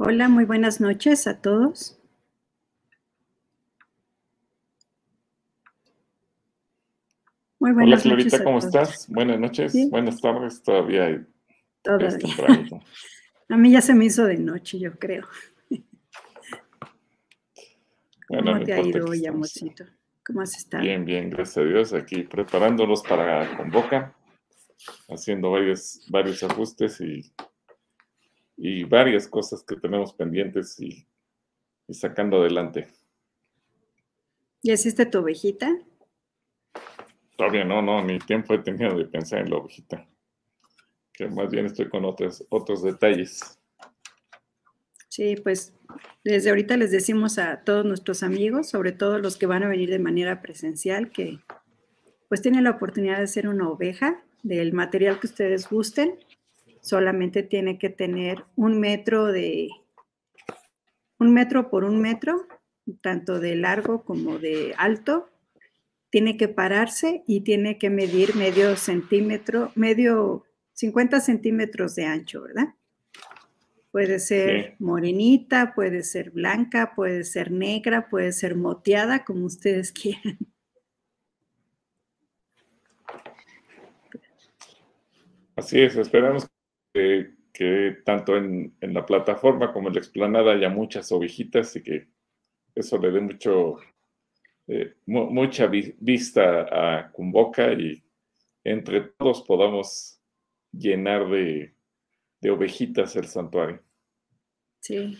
Hola, muy buenas noches a todos. Muy buenas Hola, Clarita, ¿cómo estás? Buenas noches, buenas tardes, todavía Todavía. A mí ya se me hizo de noche, yo creo. ¿Cómo te ha ido hoy, amorcito? ¿Cómo has estado? Bien, bien, gracias a Dios. Aquí preparándonos para Convoca, haciendo varios, varios ajustes y, y varias cosas que tenemos pendientes y, y sacando adelante. ¿Y hiciste tu ovejita? Todavía no, no, ni tiempo he tenido de pensar en la ovejita. Que más bien estoy con otros, otros detalles. Sí, pues desde ahorita les decimos a todos nuestros amigos, sobre todo los que van a venir de manera presencial, que pues tienen la oportunidad de hacer una oveja del material que ustedes gusten. Solamente tiene que tener un metro de, un metro por un metro, tanto de largo como de alto. Tiene que pararse y tiene que medir medio centímetro, medio 50 centímetros de ancho, ¿verdad? Puede ser morenita, puede ser blanca, puede ser negra, puede ser moteada, como ustedes quieran. Así es, esperamos que, tanto en, la plataforma como en la explanada haya muchas ovejitas y que eso le dé mucho, eh, mucha vista a Cumboca y entre todos podamos llenar de, de ovejitas el santuario. Sí,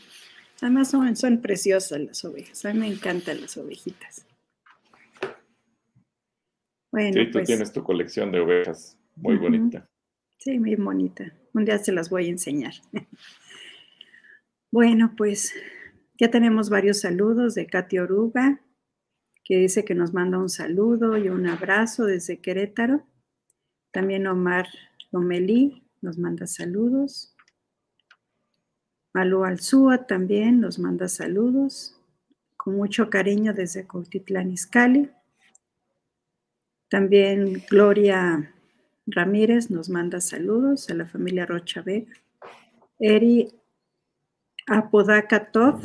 además son, son preciosas las ovejas, a mí me encantan las ovejitas. Bueno, sí, tú pues tienes tu colección de ovejas, muy bonita. Sí, muy bonita. Un día se las voy a enseñar. bueno, pues ya tenemos varios saludos de Katy Oruga, que dice que nos manda un saludo y un abrazo desde Querétaro. También Omar Lomelí nos manda saludos. Malu Alzúa también nos manda saludos. Con mucho cariño desde Cautitlán Izcalli. También Gloria Ramírez nos manda saludos a la familia Rocha Vega. Eri Apodakatov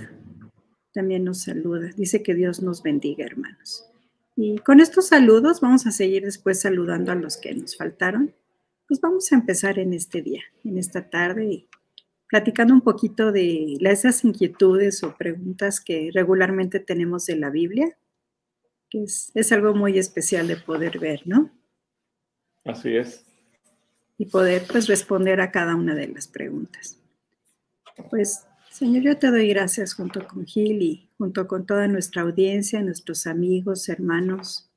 también nos saluda. Dice que Dios nos bendiga, hermanos. Y con estos saludos vamos a seguir después saludando a los que nos faltaron. Pues vamos a empezar en este día, en esta tarde platicando un poquito de esas inquietudes o preguntas que regularmente tenemos de la Biblia, que es, es algo muy especial de poder ver, ¿no? Así es. Y poder pues responder a cada una de las preguntas. Pues, Señor, yo te doy gracias junto con Gil y junto con toda nuestra audiencia, nuestros amigos, hermanos,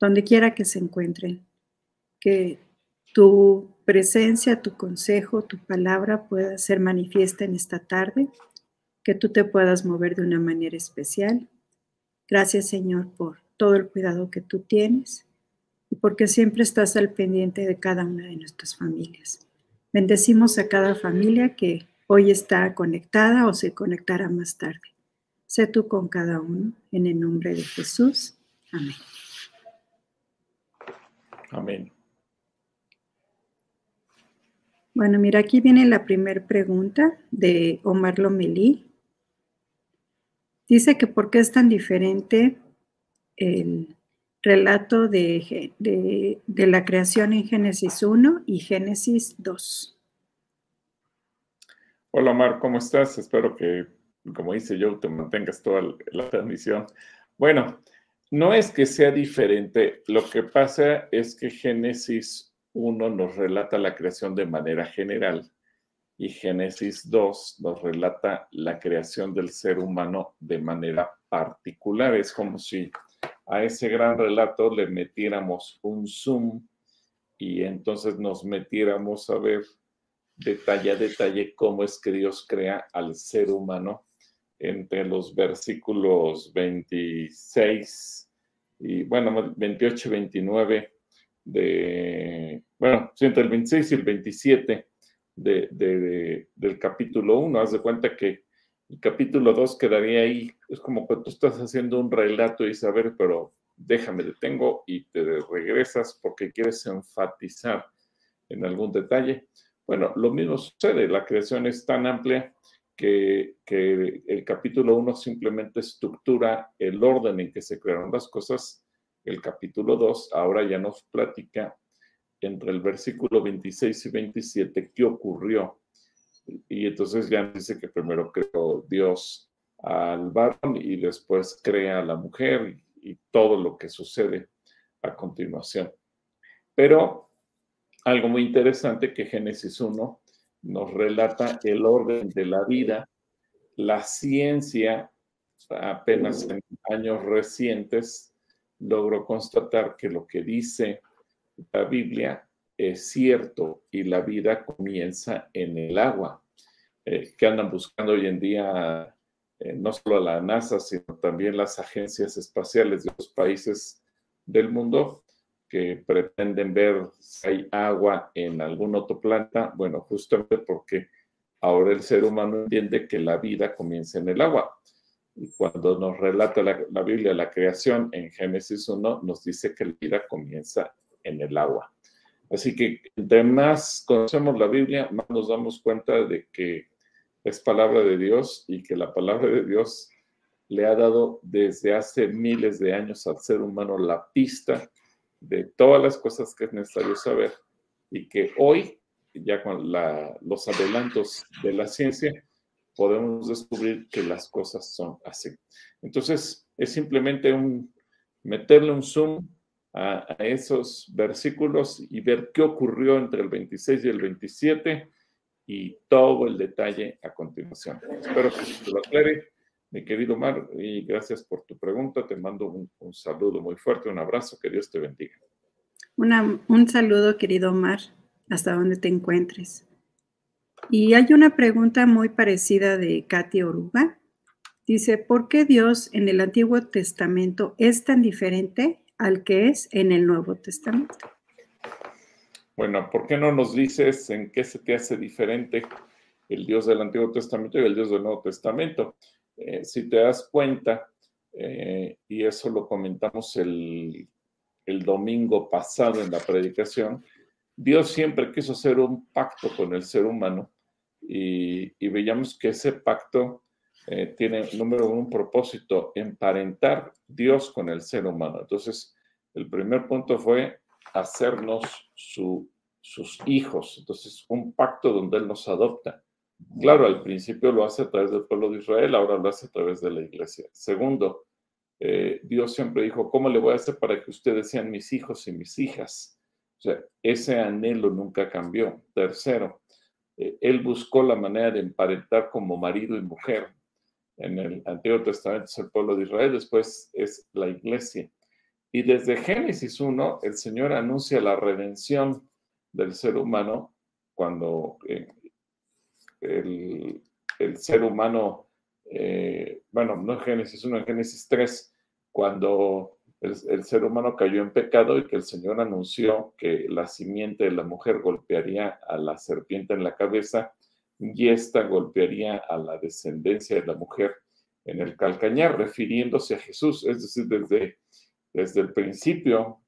donde quiera que se encuentren, que tu presencia, tu consejo, tu palabra pueda ser manifiesta en esta tarde, que tú te puedas mover de una manera especial. Gracias Señor por todo el cuidado que tú tienes y porque siempre estás al pendiente de cada una de nuestras familias. Bendecimos a cada familia que hoy está conectada o se conectará más tarde. Sé tú con cada uno, en el nombre de Jesús. Amén. Amén. Bueno, mira, aquí viene la primera pregunta de Omar Lomelí. Dice que por qué es tan diferente el relato de, de, la creación en Génesis 1 y Génesis 2. Hola Omar, ¿cómo estás? Espero que, como dice yo, te mantengas toda la transmisión. Bueno, no es que sea diferente, lo que pasa es que Génesis uno nos relata la creación de manera general y Génesis 2 nos relata la creación del ser humano de manera particular. Es como si a ese gran relato le metiéramos un zoom y entonces nos metiéramos a ver detalle a detalle cómo es que Dios crea al ser humano entre los versículos 26 y bueno, 28 y 29 de, bueno, entre el 26 y el 27 del capítulo 1. Haz de cuenta que el capítulo 2 quedaría ahí, es como cuando tú estás haciendo un relato y saber, pero déjame, detengo y te regresas porque quieres enfatizar en algún detalle. Bueno, lo mismo sucede, la creación es tan amplia que, el capítulo 1 simplemente estructura el orden en que se crearon las cosas. El capítulo 2 ahora ya nos platica entre el versículo 26 y 27 qué ocurrió. Y entonces ya dice que primero creó Dios al varón y después crea a la mujer y, todo lo que sucede a continuación. Pero algo muy interesante que Génesis 1 nos relata el orden de la vida. La ciencia, apenas en años recientes, logró constatar que lo que dice la Biblia es cierto y la vida comienza en el agua, eh, que andan buscando hoy en día eh, no solo la NASA, sino también las agencias espaciales de los países del mundo que pretenden ver si hay agua en algún otro planeta, bueno, justamente porque ahora el ser humano entiende que la vida comienza en el agua. Y cuando nos relata la, la Biblia la creación en Génesis 1, nos dice que la vida comienza en el agua. Así que entre más conocemos la Biblia, más nos damos cuenta de que es palabra de Dios y que la palabra de Dios le ha dado desde hace miles de años al ser humano la pista de todas las cosas que es necesario saber y que hoy, ya con los adelantos de la ciencia, podemos descubrir que las cosas son así. Entonces, es simplemente un meterle un zoom a, a, esos versículos y ver qué ocurrió entre el 26 y el 27 y todo el detalle a continuación. Espero que se lo aclare mi querido Omar, y gracias por tu pregunta. Te mando un, saludo muy fuerte, un abrazo, que Dios te bendiga. un saludo, querido Omar, hasta donde te encuentres. Y hay una pregunta muy parecida de Katy Oruga. Dice, ¿por qué Dios en el Antiguo Testamento es tan diferente al que es en el Nuevo Testamento? Bueno, ¿por qué no nos dices en qué se te hace diferente el Dios del Antiguo Testamento y el Dios del Nuevo Testamento? Eh, si te das cuenta, eh, y eso lo comentamos el, domingo pasado en la predicación, Dios siempre quiso hacer un pacto con el ser humano y, veíamos que ese pacto eh, tiene, número uno, un propósito, emparentar Dios con el ser humano. Entonces, el primer punto fue hacernos sus hijos. Entonces, un pacto donde Él nos adopta. Claro, al principio lo hace a través del pueblo de Israel, ahora lo hace a través de la iglesia. Segundo, eh, Dios siempre dijo, ¿cómo le voy a hacer para que ustedes sean mis hijos y mis hijas? O sea, ese anhelo nunca cambió. Tercero, eh, Él buscó la manera de emparentar como marido y mujer. En el Antiguo Testamento es el pueblo de Israel, después es la iglesia. Y desde Génesis 1, el Señor anuncia la redención del ser humano cuando eh, el, ser humano, eh, bueno, no en Génesis 1, en Génesis 3, cuando el, el, ser humano cayó en pecado y que el Señor anunció que la simiente de la mujer golpearía a la serpiente en la cabeza y ésta golpearía a la descendencia de la mujer en el calcañar, refiriéndose a Jesús. Es decir, desde, desde el principio,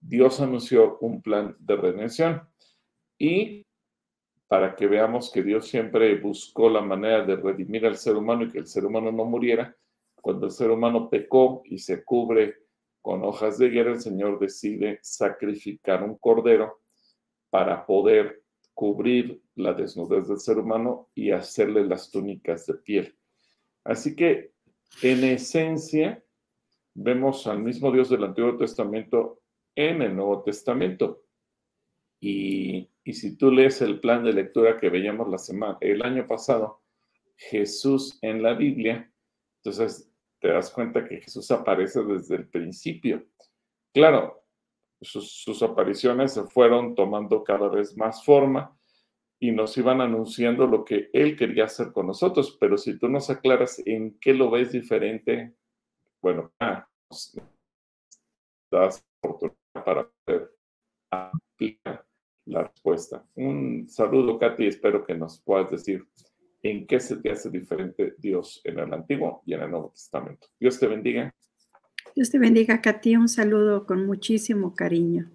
Dios anunció un plan de redención. Y para que veamos que Dios siempre buscó la manera de redimir al ser humano y que el ser humano no muriera. Cuando el ser humano pecó y se cubre con hojas de higuera, el Señor decide sacrificar un cordero para poder cubrir la desnudez del ser humano y hacerle las túnicas de piel. Así que, en esencia, vemos al mismo Dios del Antiguo Testamento en el Nuevo Testamento. Y, si tú lees el plan de lectura que veíamos la semana, el año pasado, Jesús en la Biblia, entonces te das cuenta que Jesús aparece desde el principio. Claro, sus, apariciones se fueron tomando cada vez más forma y nos iban anunciando lo que Él quería hacer con nosotros, pero si tú nos aclaras en qué lo ves diferente, bueno, ah, das oportunidad para poder aplicar la respuesta. Un saludo, Katy, espero que nos puedas decir en qué se te hace diferente Dios en el Antiguo y en el Nuevo Testamento. Dios te bendiga. Dios te bendiga, Katy. Un saludo con muchísimo cariño.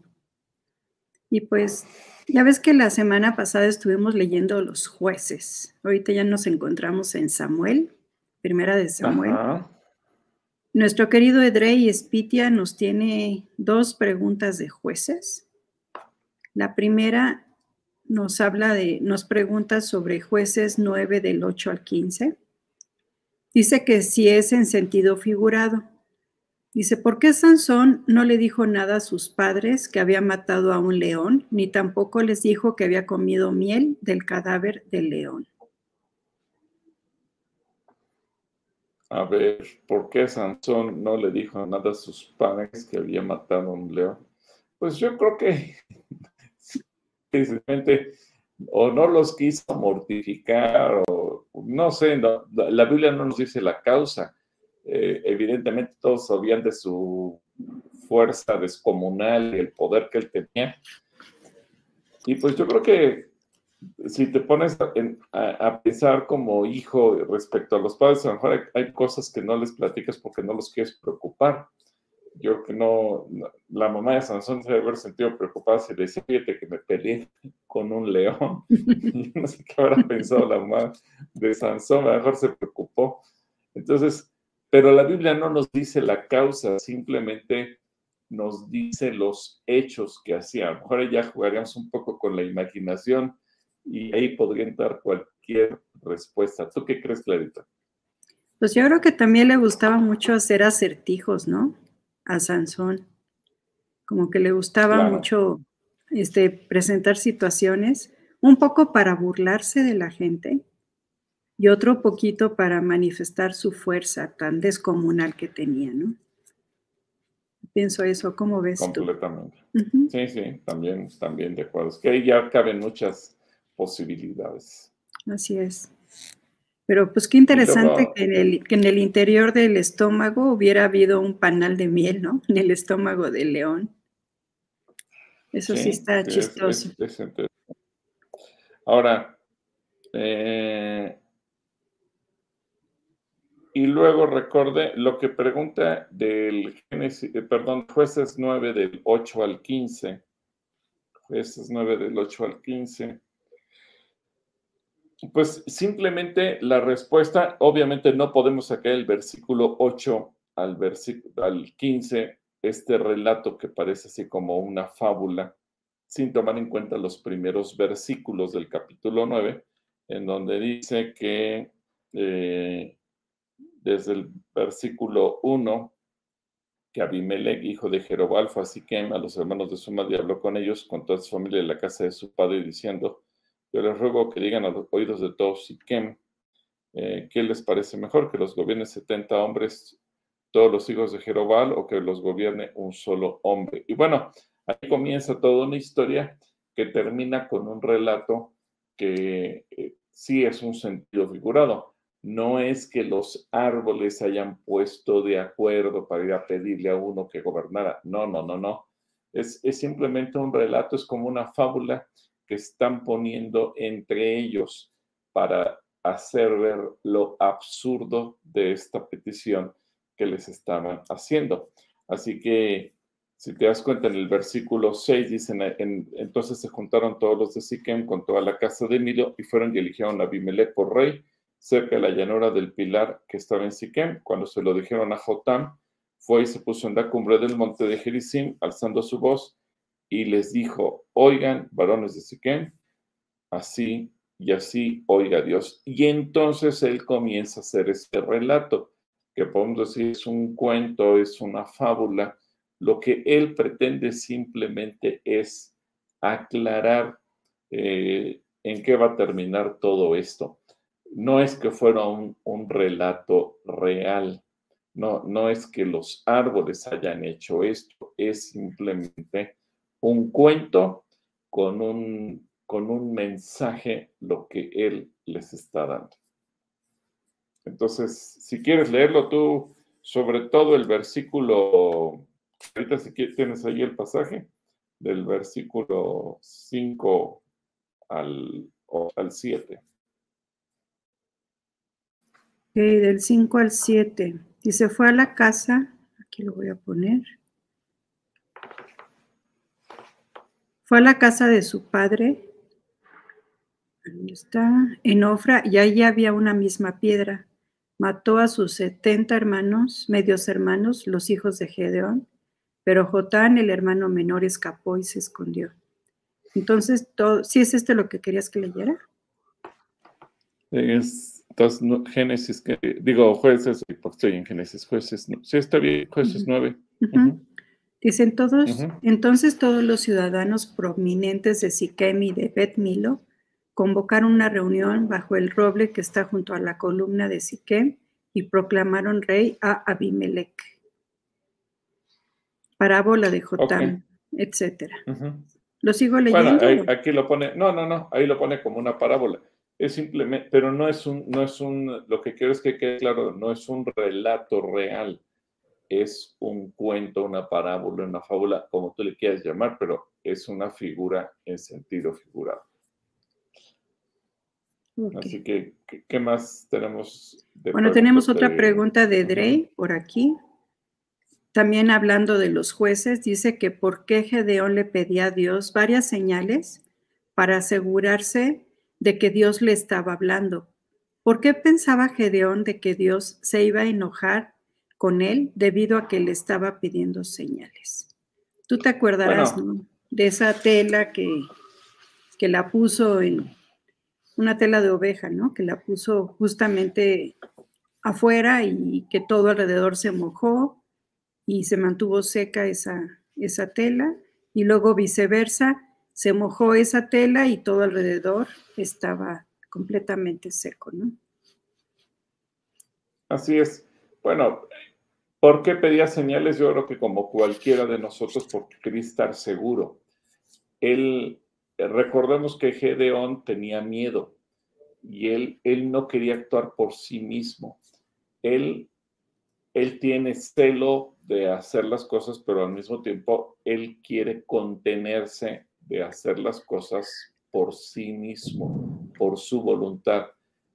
Y pues ya ves que la semana pasada estuvimos leyendo los jueces. Ahorita ya nos encontramos en Samuel, primera de Samuel. Nuestro querido Edrey Espitia nos tiene dos preguntas de jueces. La primera nos habla de, nos pregunta sobre jueces 9 del 8 al 15. Dice que si es en sentido figurado. Dice, ¿por qué Sansón no le dijo nada a sus padres que había matado a un león, ni tampoco les dijo que había comido miel del cadáver del león? A ver, ¿por qué Sansón no le dijo nada a sus padres que había matado a un león? Pues yo creo que simplemente o no los quiso mortificar o no sé, la Biblia no nos dice la causa. Eh, evidentemente todos sabían de su fuerza descomunal y el poder que él tenía. Y pues yo creo que si te pones a, pensar como hijo respecto a los padres, a lo mejor hay, cosas que no les platicas porque no los quieres preocupar. Yo que no, la mamá de Sansón se debe haber sentido preocupada si decía, que me peleé con un león. no sé qué habrá pensado la mamá de Sansón, a lo mejor se preocupó. Entonces, pero la Biblia no nos dice la causa, simplemente nos dice los hechos que hacía. A lo mejor ya jugaríamos un poco con la imaginación y ahí podría entrar cualquier respuesta. ¿Tú qué crees, Clarita? Pues yo creo que también le gustaba mucho hacer acertijos, ¿no? A Sansón. Como que le gustaba mucho este, presentar situaciones, un poco para burlarse de la gente y otro poquito para manifestar su fuerza tan descomunal que tenía, ¿no? Pienso eso, ¿cómo ves Completamente. Sí, sí, también, también de acuerdo. Es que ahí ya caben muchas posibilidades. Así es. Pero pues qué interesante que, en el, que en el interior del estómago hubiera habido un panal de miel, ¿no? En el estómago del león. Eso sí, está chistoso. Ahora, eh, y luego recordé lo que pregunta del Génesis, eh, perdón, jueces 9 del 8 al 15. Jueces 9 del 8 al 15. Pues simplemente la respuesta, obviamente no podemos sacar el versículo 8 al, al 15, este relato que parece así como una fábula, sin tomar en cuenta los primeros versículos del capítulo 9, en donde dice que eh, desde el versículo 1, que Abimelech, hijo de Jerobal, fue a a los hermanos de su madre, y habló con ellos, con toda su familia en la casa de su padre, diciendo, yo les ruego que digan a los oídos de todos Siquem, eh, ¿qué les parece mejor? ¿Que los gobierne 70 hombres, todos los hijos de Jerobal, o que los gobierne un solo hombre? Y bueno, ahí comienza toda una historia que termina con un relato que eh, sí es un sentido figurado no es que los árboles hayan puesto de acuerdo para ir a pedirle a uno que gobernara. No, no, no, no. Es, simplemente un relato, es como una fábula que están poniendo entre ellos para hacer ver lo absurdo de esta petición que les estaban haciendo. Así que, si te das cuenta, en el versículo 6 dicen, entonces se juntaron todos los de Siquem con toda la casa de Emilio y fueron y eligieron a Abimelech por rey cerca de la llanura del Pilar que estaba en Siquem. Cuando se lo dijeron a Jotam, fue y se puso en la cumbre del monte de Gerizim, alzando su voz, y les dijo, oigan, varones de Siquem, así y así oiga Dios. Y entonces él comienza a hacer este relato, que podemos decir es un cuento, es una fábula. Lo que él pretende simplemente es aclarar eh, en qué va a terminar todo esto no es que fuera un, relato real, no, no es que los árboles hayan hecho esto, es simplemente un cuento con un, con un mensaje, lo que él les está dando. Entonces, si quieres leerlo tú, sobre todo el versículo, ahorita si tienes ahí el pasaje, del versículo 5 al, al 7 del 5 al 7. Y se fue a la casa, aquí lo voy a poner. Fue a la casa de su padre, ¿dónde está? En Ofra, y ahí había una misma piedra. Mató a sus setenta hermanos, medios hermanos, los hijos de Gedeón, pero Jotán, el hermano menor, escapó y se escondió. Entonces, todo, ¿sí es esto lo que querías que leyera? Entonces, Génesis, que, digo, jueces, porque estoy en Génesis, jueces, sí está bien, jueces 9. Dicen todos, entonces todos los ciudadanos prominentes de Siquem y de Bet Milo convocaron una reunión bajo el roble que está junto a la columna de Siquem y proclamaron rey a Abimelech. Parábola de Jotán, etcétera. ¿Lo sigo leyendo? Bueno, aquí lo pone, no, no, no, ahí lo pone como una parábola. Es simplemente, pero no es un, no es un, lo que quiero es que quede claro, no es un relato real es un cuento, una parábola, una fábula, como tú le quieras llamar, pero es una figura en sentido figurado. Así que, ¿qué más tenemos? bueno, tenemos otra pregunta de Drey por aquí. También hablando de los jueces, dice que por qué Gedeón le pedía a Dios varias señales para asegurarse de que Dios le estaba hablando. ¿Por qué pensaba Gedeón de que Dios se iba a enojar con él debido a que le estaba pidiendo señales. Tú te acordarás de esa tela que, que la puso en una tela de oveja, ¿no? Que la puso justamente afuera y que todo alrededor se mojó y se mantuvo seca esa, esa tela y luego viceversa, se mojó esa tela y todo alrededor estaba completamente seco, ¿no? Así es. Bueno, ¿Por qué pedía señales? Yo creo que como cualquiera de nosotros, porque quería estar seguro. Él, recordemos que Gedeón tenía miedo y él, él no quería actuar por sí mismo. Él, él tiene celo de hacer las cosas, pero al mismo tiempo él quiere contenerse de hacer las cosas por sí mismo, por su voluntad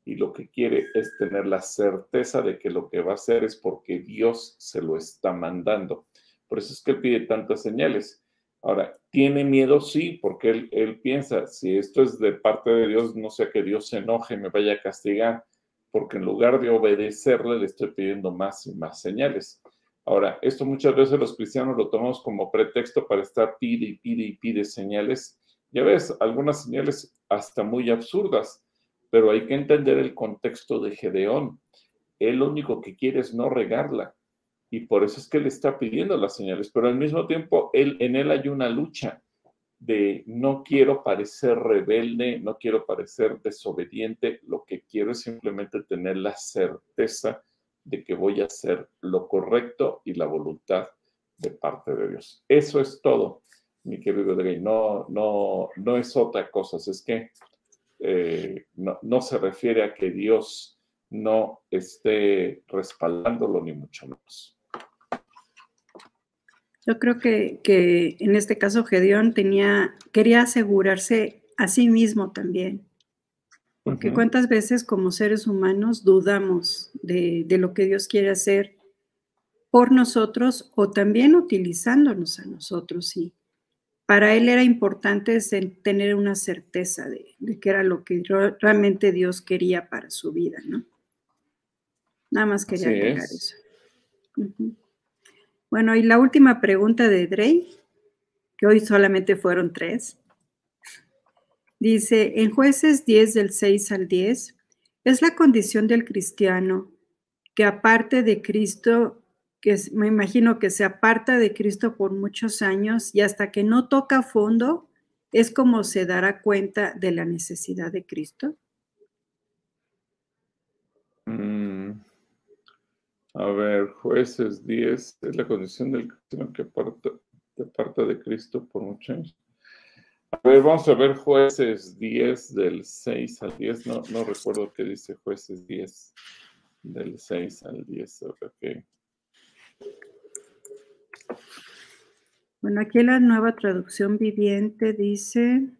y lo que quiere es tener la certeza de que lo que va a hacer es porque Dios se lo está mandando. Por eso es que él pide tantas señales. Ahora, ¿tiene miedo? Sí, porque él, él piensa, si esto es de parte de Dios, no sea que Dios se enoje y me vaya a castigar, porque en lugar de obedecerle, le estoy pidiendo más y más señales. Ahora, esto muchas veces los cristianos lo tomamos como pretexto para estar pide y pide y pide señales. Ya ves, algunas señales hasta muy absurdas pero hay que entender el contexto de Gedeón. Él lo único que quiere es no regarla y por eso es que le está pidiendo las señales, pero al mismo tiempo él, en él hay una lucha de no quiero parecer rebelde, no quiero parecer desobediente, lo que quiero es simplemente tener la certeza de que voy a hacer lo correcto y la voluntad de parte de Dios. Eso es todo, mi querido Drey. No, no, no es otra cosa. Es que eh, no, se refiere a que Dios no esté respaldándolo, ni mucho menos. Yo creo que, en este caso Gedeón tenía, quería asegurarse a sí mismo también. Porque cuántas veces como seres humanos dudamos de, de, lo que Dios quiere hacer por nosotros o también utilizándonos a nosotros. Y, para él era importante tener una certeza de, que era lo que realmente Dios quería para su vida, ¿no? Nada más quería agregar eso. Bueno, y la última pregunta de Drey, que hoy solamente fueron tres. Dice, en jueces 10 del 6 al 10, es la condición del cristiano que aparte de Cristo que me imagino que se aparta de Cristo por muchos años y hasta que no toca fondo, es como se dará cuenta de la necesidad de Cristo. Mm. A ver, jueces 10, es la condición del cristiano que aparta, de Cristo por muchos años. A ver, vamos a ver jueces 10 del 6 al 10. No, no recuerdo qué dice jueces 10 del 6 al 10. Okay. Bueno, aquí la nueva traducción viviente dice,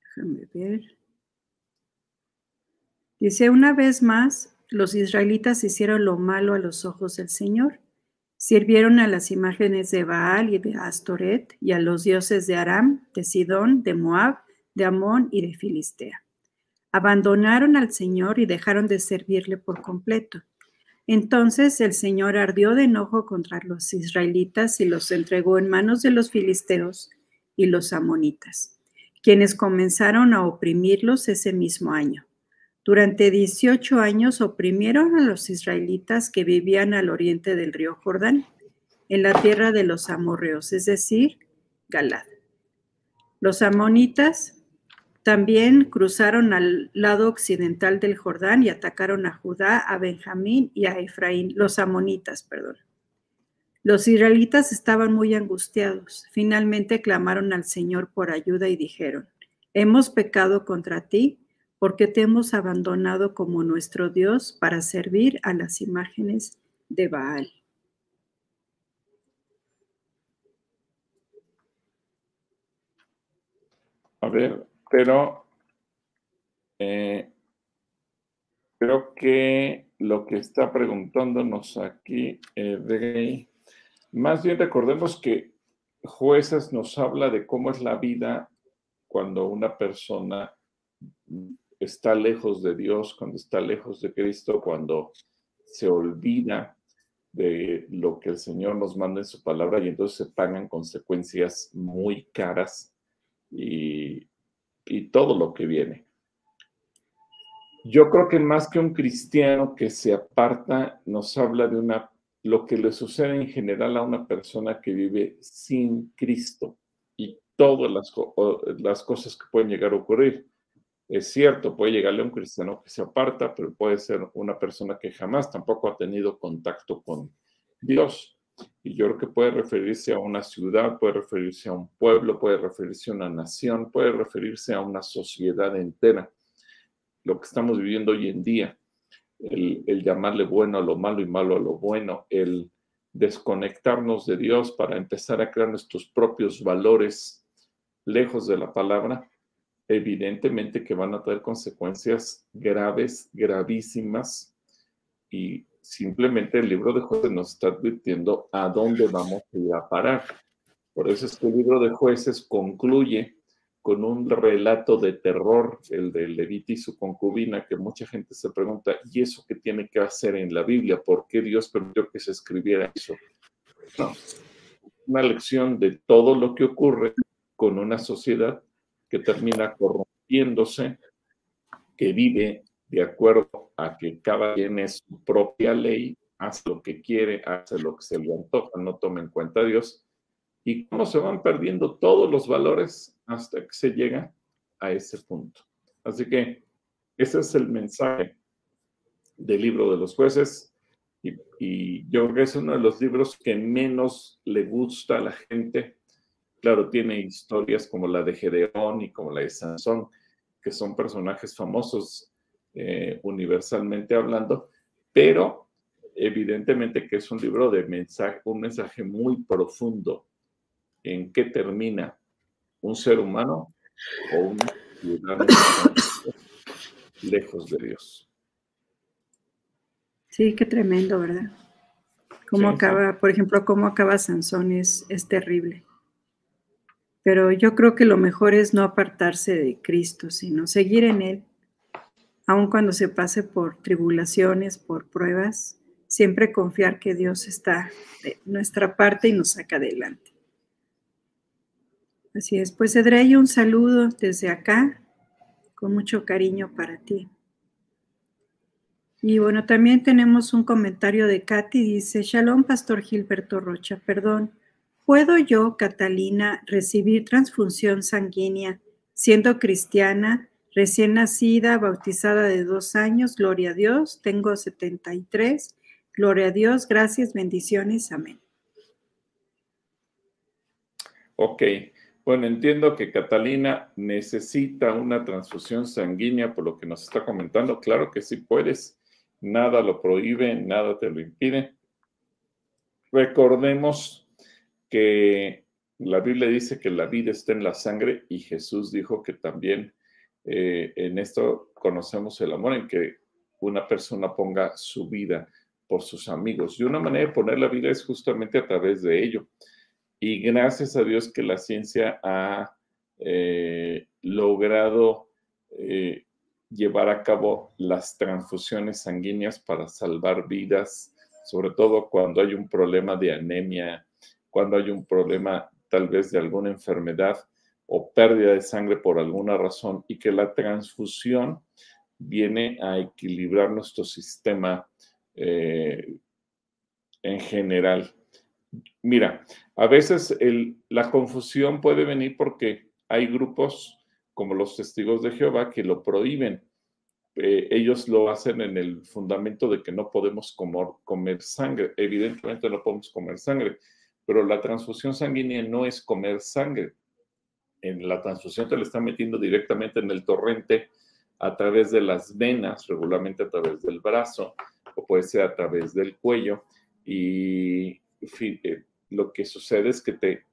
déjame ver, dice, una vez más, los israelitas hicieron lo malo a los ojos del Señor Sirvieron a las imágenes de Baal y de Astoret y a los dioses de Aram, de Sidón, de Moab, de Amón y de Filistea. Abandonaron al Señor y dejaron de servirle por completo. Entonces el Señor ardió de enojo contra los israelitas y los entregó en manos de los filisteos y los amonitas, quienes comenzaron a oprimirlos ese mismo año. Durante 18 años oprimieron a los israelitas que vivían al oriente del río Jordán, en la tierra de los amorreos, es decir, Galad. Los amonitas también cruzaron al lado occidental del Jordán y atacaron a Judá, a Benjamín y a Efraín, los amonitas, perdón. Los israelitas estaban muy angustiados. Finalmente clamaron al Señor por ayuda y dijeron, hemos pecado contra ti porque te hemos abandonado como nuestro Dios para servir a las imágenes de Baal. A ver, pero eh, creo que lo que está preguntándonos aquí, eh, más bien recordemos que jueces nos habla de cómo es la vida cuando una persona está lejos de Dios, cuando está lejos de Cristo, cuando se olvida de lo que el Señor nos manda en su palabra y entonces se pagan consecuencias muy caras y, y todo lo que viene. Yo creo que más que un cristiano que se aparta, nos habla de una lo que le sucede en general a una persona que vive sin Cristo y todas las, las cosas que pueden llegar a ocurrir. Es cierto, puede llegarle a un cristiano que se aparta, pero puede ser una persona que jamás tampoco ha tenido contacto con Dios. Y yo creo que puede referirse a una ciudad, puede referirse a un pueblo, puede referirse a una nación, puede referirse a una sociedad entera. Lo que estamos viviendo hoy en día, el, el llamarle bueno a lo malo y malo a lo bueno, el desconectarnos de Dios para empezar a crear nuestros propios valores lejos de la palabra, evidentemente que van a tener consecuencias graves, gravísimas, y simplemente el libro de jueces nos está advirtiendo a dónde vamos a ir a parar. Por eso es que el libro de jueces concluye con un relato de terror, el de Levita y su concubina, que mucha gente se pregunta, ¿y eso qué tiene que hacer en la Biblia? ¿Por qué Dios permitió que se escribiera eso? Una lección de todo lo que ocurre con una sociedad que termina corrompiéndose, que vive de acuerdo a que cada quien es su propia ley, hace lo que quiere, hace lo que se le antoja, no toma en cuenta a Dios, y cómo se van perdiendo todos los valores hasta que se llega a ese punto. Así que ese es el mensaje del libro de los jueces, y, y yo creo que es uno de los libros que menos le gusta a la gente Claro, tiene historias como la de Gedeón y como la de Sansón, que son personajes famosos eh, universalmente hablando, pero evidentemente que es un libro de mensaje, un mensaje muy profundo en qué termina un ser humano o un ciudadano lejos de Dios. Sí, qué tremendo, ¿verdad? Cómo acaba, por ejemplo, cómo acaba Sansón es, es terrible. Pero yo creo que lo mejor es no apartarse de Cristo, sino seguir en Él, aun cuando se pase por tribulaciones, por pruebas, siempre confiar que Dios está de nuestra parte y nos saca adelante. Así es, pues Edrey, un saludo desde acá, con mucho cariño para ti. Y bueno, también tenemos un comentario de Katy, dice, Shalom, Pastor Gilberto Rocha, perdón, ¿Puedo yo, Catalina, recibir transfusión sanguínea siendo cristiana, recién nacida, bautizada de dos años? Gloria a Dios, tengo 73. Gloria a Dios, gracias, bendiciones, amén. Ok, bueno, entiendo que Catalina necesita una transfusión sanguínea por lo que nos está comentando. Claro que sí puedes, nada lo prohíbe, nada te lo impide. Recordemos que la Biblia dice que la vida está en la sangre y Jesús dijo que también eh, en esto conocemos el amor, en que una persona ponga su vida por sus amigos. Y una manera de poner la vida es justamente a través de ello. Y gracias a Dios que la ciencia ha eh, logrado eh, llevar a cabo las transfusiones sanguíneas para salvar vidas, sobre todo cuando hay un problema de anemia, cuando hay un problema tal vez de alguna enfermedad o pérdida de sangre por alguna razón y que la transfusión viene a equilibrar nuestro sistema eh, en general. Mira, a veces la confusión puede venir porque hay grupos como los testigos de Jehová que lo prohíben. Eh, ellos lo hacen en el fundamento de que no podemos comer sangre. Evidentemente no podemos comer sangre, pero la transfusión sanguínea no es comer sangre. En la transfusión te la está metiendo directamente en el torrente a través de las venas, regularmente a través del brazo, o puede ser a través del cuello. Y eh, lo que sucede es que te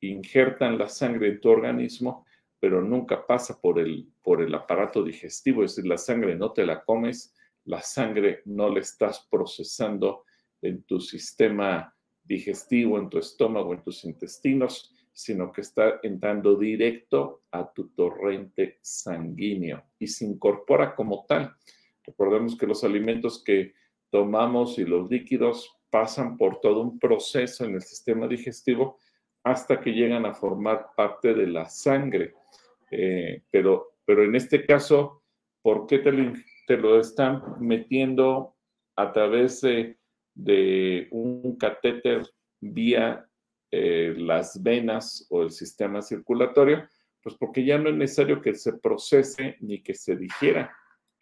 injertan la sangre en tu organismo, pero nunca pasa por el, por el aparato digestivo, es decir, la sangre no te la comes, la sangre no la estás procesando en tu sistema digestivo, en tu estómago, en tus intestinos, sino que está entrando directo a tu torrente sanguíneo y se incorpora como tal. Recordemos que los alimentos que tomamos y los líquidos pasan por todo un proceso en el sistema digestivo hasta que llegan a formar parte de la sangre. Eh, pero, pero en este caso, ¿por qué te lo, te lo están metiendo a través de, de un catéter vía eh, las venas o el sistema circulatorio? Pues porque ya no es necesario que se procese ni que se digiera.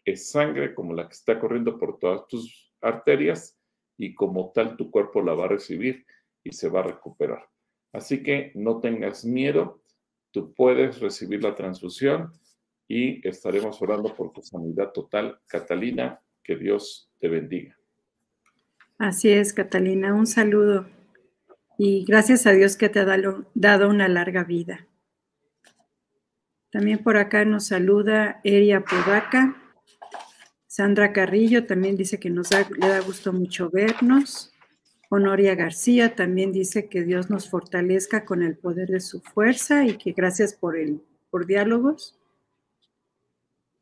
Es sangre como la que está corriendo por todas tus arterias y como tal tu cuerpo la va a recibir y se va a recuperar. Así que no tengas miedo, tú puedes recibir la transfusión y estaremos orando por tu sanidad total. Catalina, que Dios te bendiga. Así es, Catalina, un saludo. Y gracias a Dios que te ha dado, una larga vida. También por acá nos saluda Eria Podaca. Sandra Carrillo también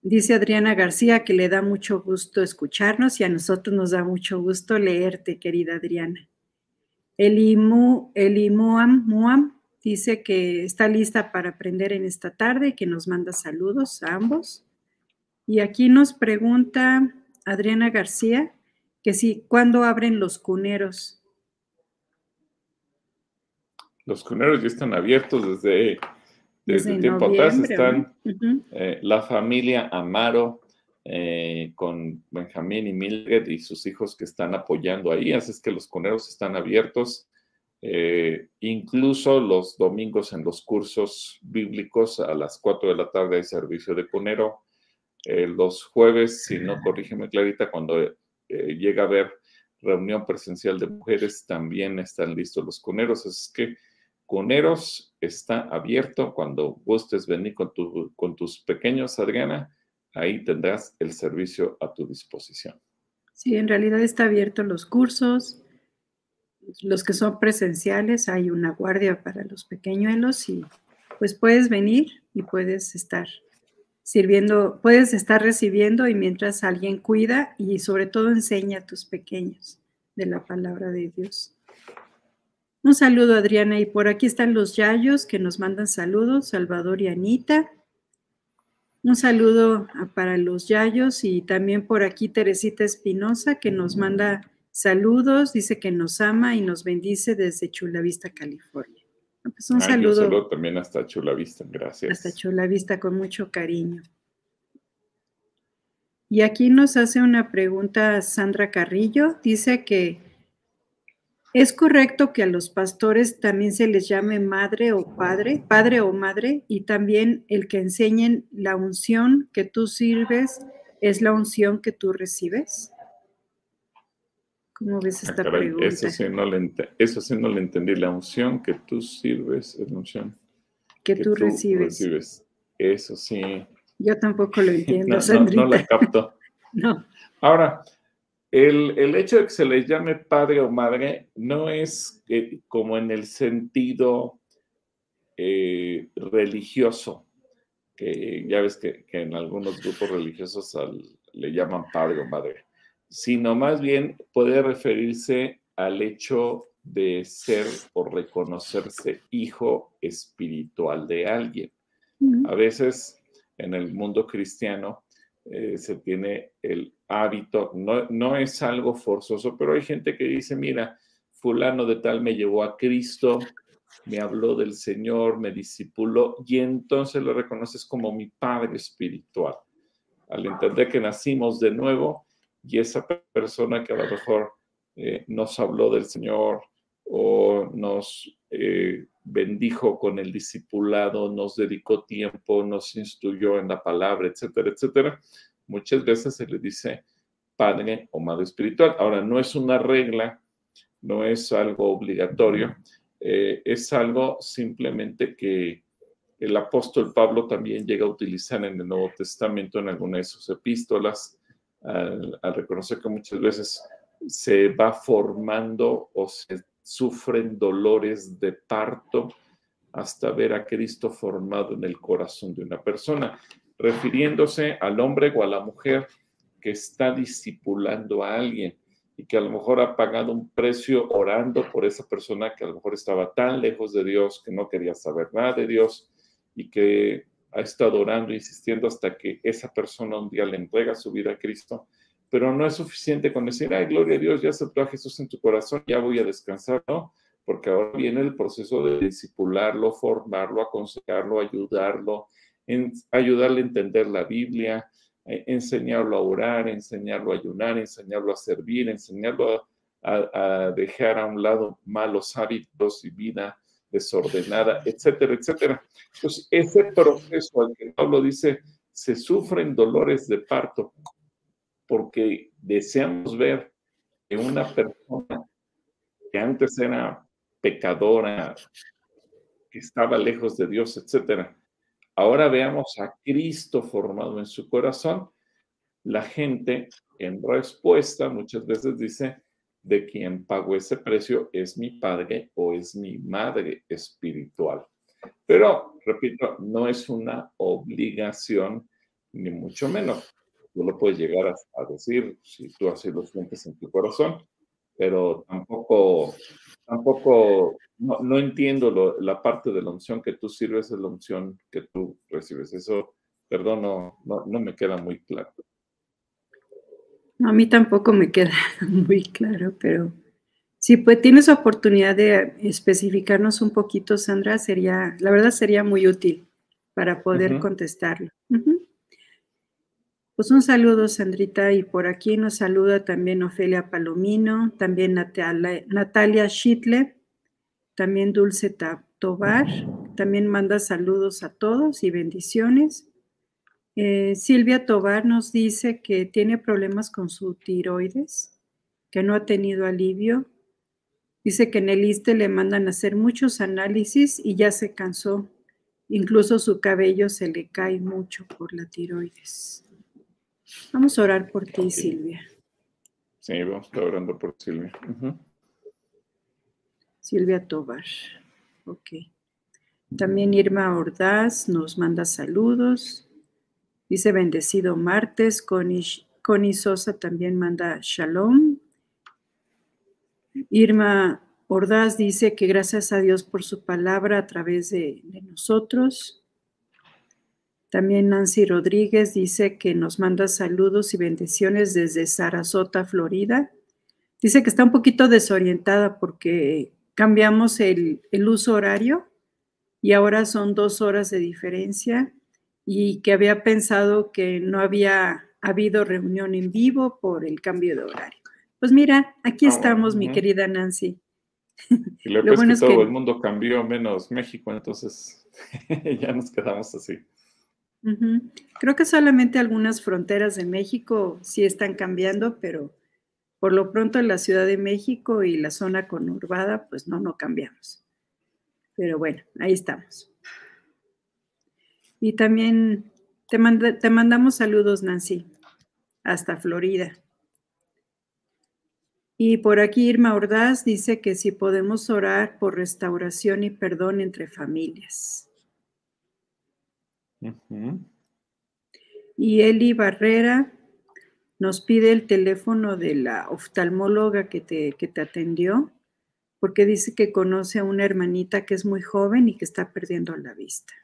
dice Adriana García que le da mucho gusto escucharnos y a nosotros nos da mucho gusto leerte, querida Adriana. Elimu, Elimuam Muam dice que está lista para aprender en esta tarde y que nos manda saludos a ambos. Y aquí nos pregunta Adriana García que si, ¿cuándo abren los cuneros? Los cuneros ya están abiertos desde, desde, tiempo atrás. Están eh, la familia Amaro eh, con Benjamín y Mildred y sus hijos que están apoyando ahí, así es que los cuneros están abiertos. Eh, incluso los domingos en los cursos bíblicos a las 4 de la tarde hay servicio de cunero. Eh, los jueves, si no corrígeme Clarita, cuando llega a haber reunión presencial de mujeres, también están listos los cuneros. Así es que cuneros está abierto cuando gustes venir con, con tus pequeños, Adriana ahí tendrás el servicio a tu disposición. Sí, en realidad está abierto los cursos, los que son presenciales, hay una guardia para los pequeñuelos y pues puedes venir y puedes estar sirviendo, puedes estar recibiendo y mientras alguien cuida y sobre todo enseña a tus pequeños de la palabra de Dios. Un saludo Adriana y por aquí están los Yayos que nos mandan saludos, Salvador y Anita. Un saludo para los Yayos y también por aquí Teresita Espinosa que nos manda saludos, dice que nos ama y nos bendice desde Chula Vista, California. Pues un saludo. Un saludo también hasta Chula Vista, gracias. Hasta Chula Vista con mucho cariño. Y aquí nos hace una pregunta Sandra Carrillo, dice que ¿Es correcto que a los pastores también se les llame madre o padre, padre o madre, y también el que enseñen la unción que tú sirves es la unción que tú recibes? ¿Cómo ves esta ah, pregunta? Eso sí, no le eso sí no le entendí. La unción que tú sirves es la unción que, tú, recibes. Eso sí. Yo tampoco lo entiendo, no, no, no la capto. no. Ahora, El, hecho de que se les llame padre o madre no es eh, como en el sentido eh, religioso, que ya ves que, en algunos grupos religiosos le llaman padre o madre, sino más bien puede referirse al hecho de ser o reconocerse hijo espiritual de alguien. A veces en el mundo cristiano eh, se tiene el hábito, no, no es algo forzoso, pero hay gente que dice, mira, fulano de tal me llevó a Cristo, me habló del Señor, me discipuló y entonces lo reconoces como mi Padre espiritual. Al entender que nacimos de nuevo y esa persona que a lo mejor eh, nos habló del Señor o nos eh, bendijo con el discipulado, nos dedicó tiempo, nos instruyó en la palabra, etcétera, etcétera. Muchas veces se le dice padre o madre espiritual. Ahora, no es una regla, no es algo obligatorio, eh, es algo simplemente que el apóstol Pablo también llega a utilizar en el Nuevo Testamento en alguna de sus epístolas, al, al reconocer que muchas veces se va formando o se sufren dolores de parto hasta ver a Cristo formado en el corazón de una persona, refiriéndose al hombre o a la mujer que está discipulando a alguien y que a lo mejor ha pagado un precio orando por esa persona que a lo mejor estaba tan lejos de Dios que no quería saber nada de Dios y que ha estado orando, insistiendo hasta que esa persona un día le entrega su vida a Cristo pero no es suficiente con decir, ay, gloria a Dios, ya aceptó a Jesús en tu corazón, ya voy a descansar, ¿no? Porque ahora viene el proceso de discipularlo, formarlo, aconsejarlo, ayudarlo, en, ayudarle a entender la Biblia, eh, enseñarlo a orar, enseñarlo a ayunar, enseñarlo a servir, enseñarlo a, dejar a un lado malos hábitos y vida desordenada, etcétera, etcétera. Entonces, ese proceso al que Pablo dice, se sufren dolores de parto, porque deseamos ver que una persona que antes era pecadora, que estaba lejos de Dios, etcétera, ahora veamos a Cristo formado en su corazón, la gente en respuesta muchas veces dice, de quien pagó ese precio es mi padre o es mi madre espiritual. Pero, repito, no es una obligación, ni mucho menos tú lo puedes llegar a, decir si tú así lo sientes en tu corazón, pero tampoco, tampoco, no, entiendo la parte de la unción que tú sirves, es la unción que tú recibes. Eso, perdón, no, no, me queda muy claro. a mí tampoco me queda muy claro, pero si pues tienes oportunidad de especificarnos un poquito, Sandra, sería, la verdad sería muy útil para poder contestarlo. Pues un saludo, Sandrita, y por aquí nos saluda también Ofelia Palomino, también Natalia, Schitle, también Dulce Tobar, también manda saludos a todos y bendiciones. Eh, Silvia Tobar nos dice que tiene problemas con su tiroides, que no ha tenido alivio. Dice que en el ISTE le mandan a hacer muchos análisis y ya se cansó. Incluso su cabello se le cae mucho por la tiroides. Vamos a orar por ti, Silvia. Sí, vamos a estar orando por Silvia. Silvia Tobar. Ok. También Irma Ordaz nos manda saludos. Dice bendecido martes. Connie, Sosa también manda shalom. Irma Ordaz dice que gracias a Dios por su palabra a través de nosotros. También Nancy Rodríguez dice que nos manda saludos y bendiciones desde Sarasota, Florida. Dice que está un poquito desorientada porque cambiamos el, uso horario y ahora son dos horas de diferencia y que había pensado que no había habido reunión en vivo por el cambio de horario. Pues mira, aquí ah, estamos, mi querida Nancy. Y lo, bueno es que todo el mundo cambió menos México, entonces ya nos quedamos así. Creo que solamente algunas fronteras de México sí están cambiando, pero por lo pronto en la Ciudad de México y la zona conurbada, pues no, no cambiamos. Pero bueno, ahí estamos. Y también te, te mandamos saludos, Nancy, hasta Florida. Y por aquí Irma Ordaz dice que si podemos orar por restauración y perdón entre familias. Y Eli Barrera nos pide el teléfono de la oftalmóloga que te, que te atendió, porque dice que conoce a una hermanita que es muy joven y que está perdiendo la vista.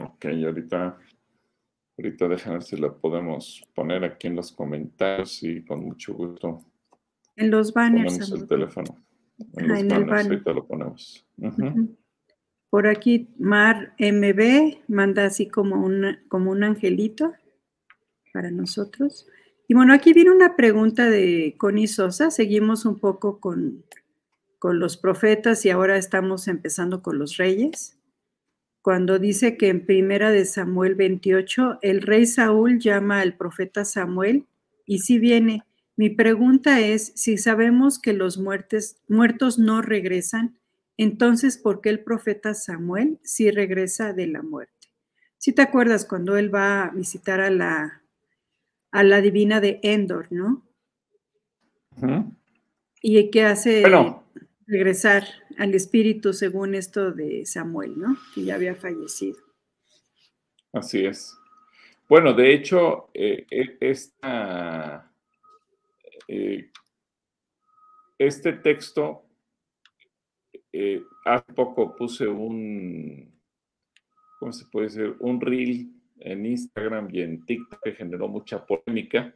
Ok, ahorita, ahorita déjame ver si la podemos poner aquí en los comentarios y con mucho gusto. En los banners. Ponemos el teléfono. En, los banners, el ahorita lo ponemos. Por aquí Mar MB manda así como un, como un angelito para nosotros. Y bueno, aquí viene una pregunta de Connie Sosa. Seguimos un poco con, con los profetas y ahora estamos empezando con los reyes. Cuando dice que en primera de Samuel 28, el rey Saúl llama al profeta Samuel y si viene. Mi pregunta es, si sabemos que los muertes, muertos no regresan, entonces, ¿por qué el profeta Samuel sí regresa de la muerte? Si te acuerdas cuando él va a visitar a la, a la divina de Endor, ¿no? Y que hace regresar al espíritu según esto de Samuel, ¿no? Que ya había fallecido. Así es. Bueno, de hecho, eh, e, esta, eh, este texto eh, hace poco puse un, ¿cómo se puede decir? Un reel en Instagram y en TikTok que generó mucha polémica,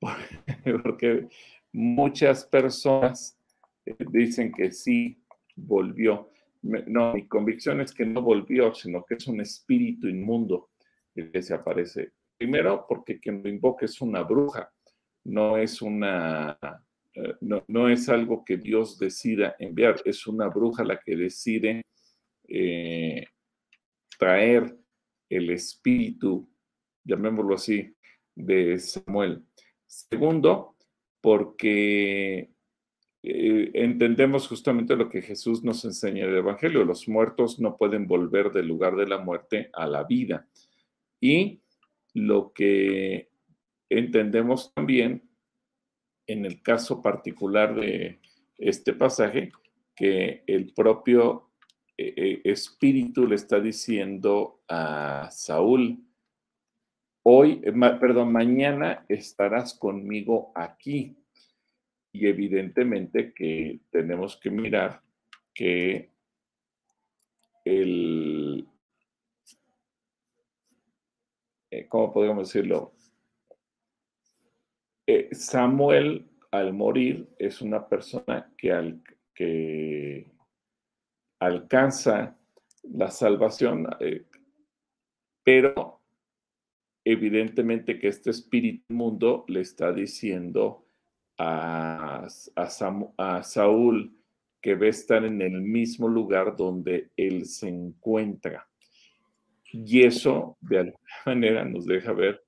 porque muchas personas eh, dicen que sí volvió. No, mi convicción es que no volvió, sino que es un espíritu inmundo que se aparece. Primero, porque quien lo invoca es una bruja, no es una eh, no, es algo que Dios decida enviar, es una bruja la que decide eh, traer el espíritu, llamémoslo así, de Samuel. Segundo, porque eh, entendemos justamente lo que Jesús nos enseña en el Evangelio, los muertos no pueden volver del lugar de la muerte a la vida. Y lo que entendemos también en el caso particular de este pasaje, que el propio eh, eh, espíritu le está diciendo a Saúl, hoy, eh, perdón, mañana estarás conmigo aquí. Y evidentemente que tenemos que mirar que el, ¿cómo podríamos decirlo? Eh, Samuel, al morir, es una persona que, al, que alcanza la salvación, eh, pero evidentemente que este espíritu mundo le está diciendo a, a, Saúl que a estar en el mismo lugar donde él se encuentra. Y eso, de alguna manera, nos deja ver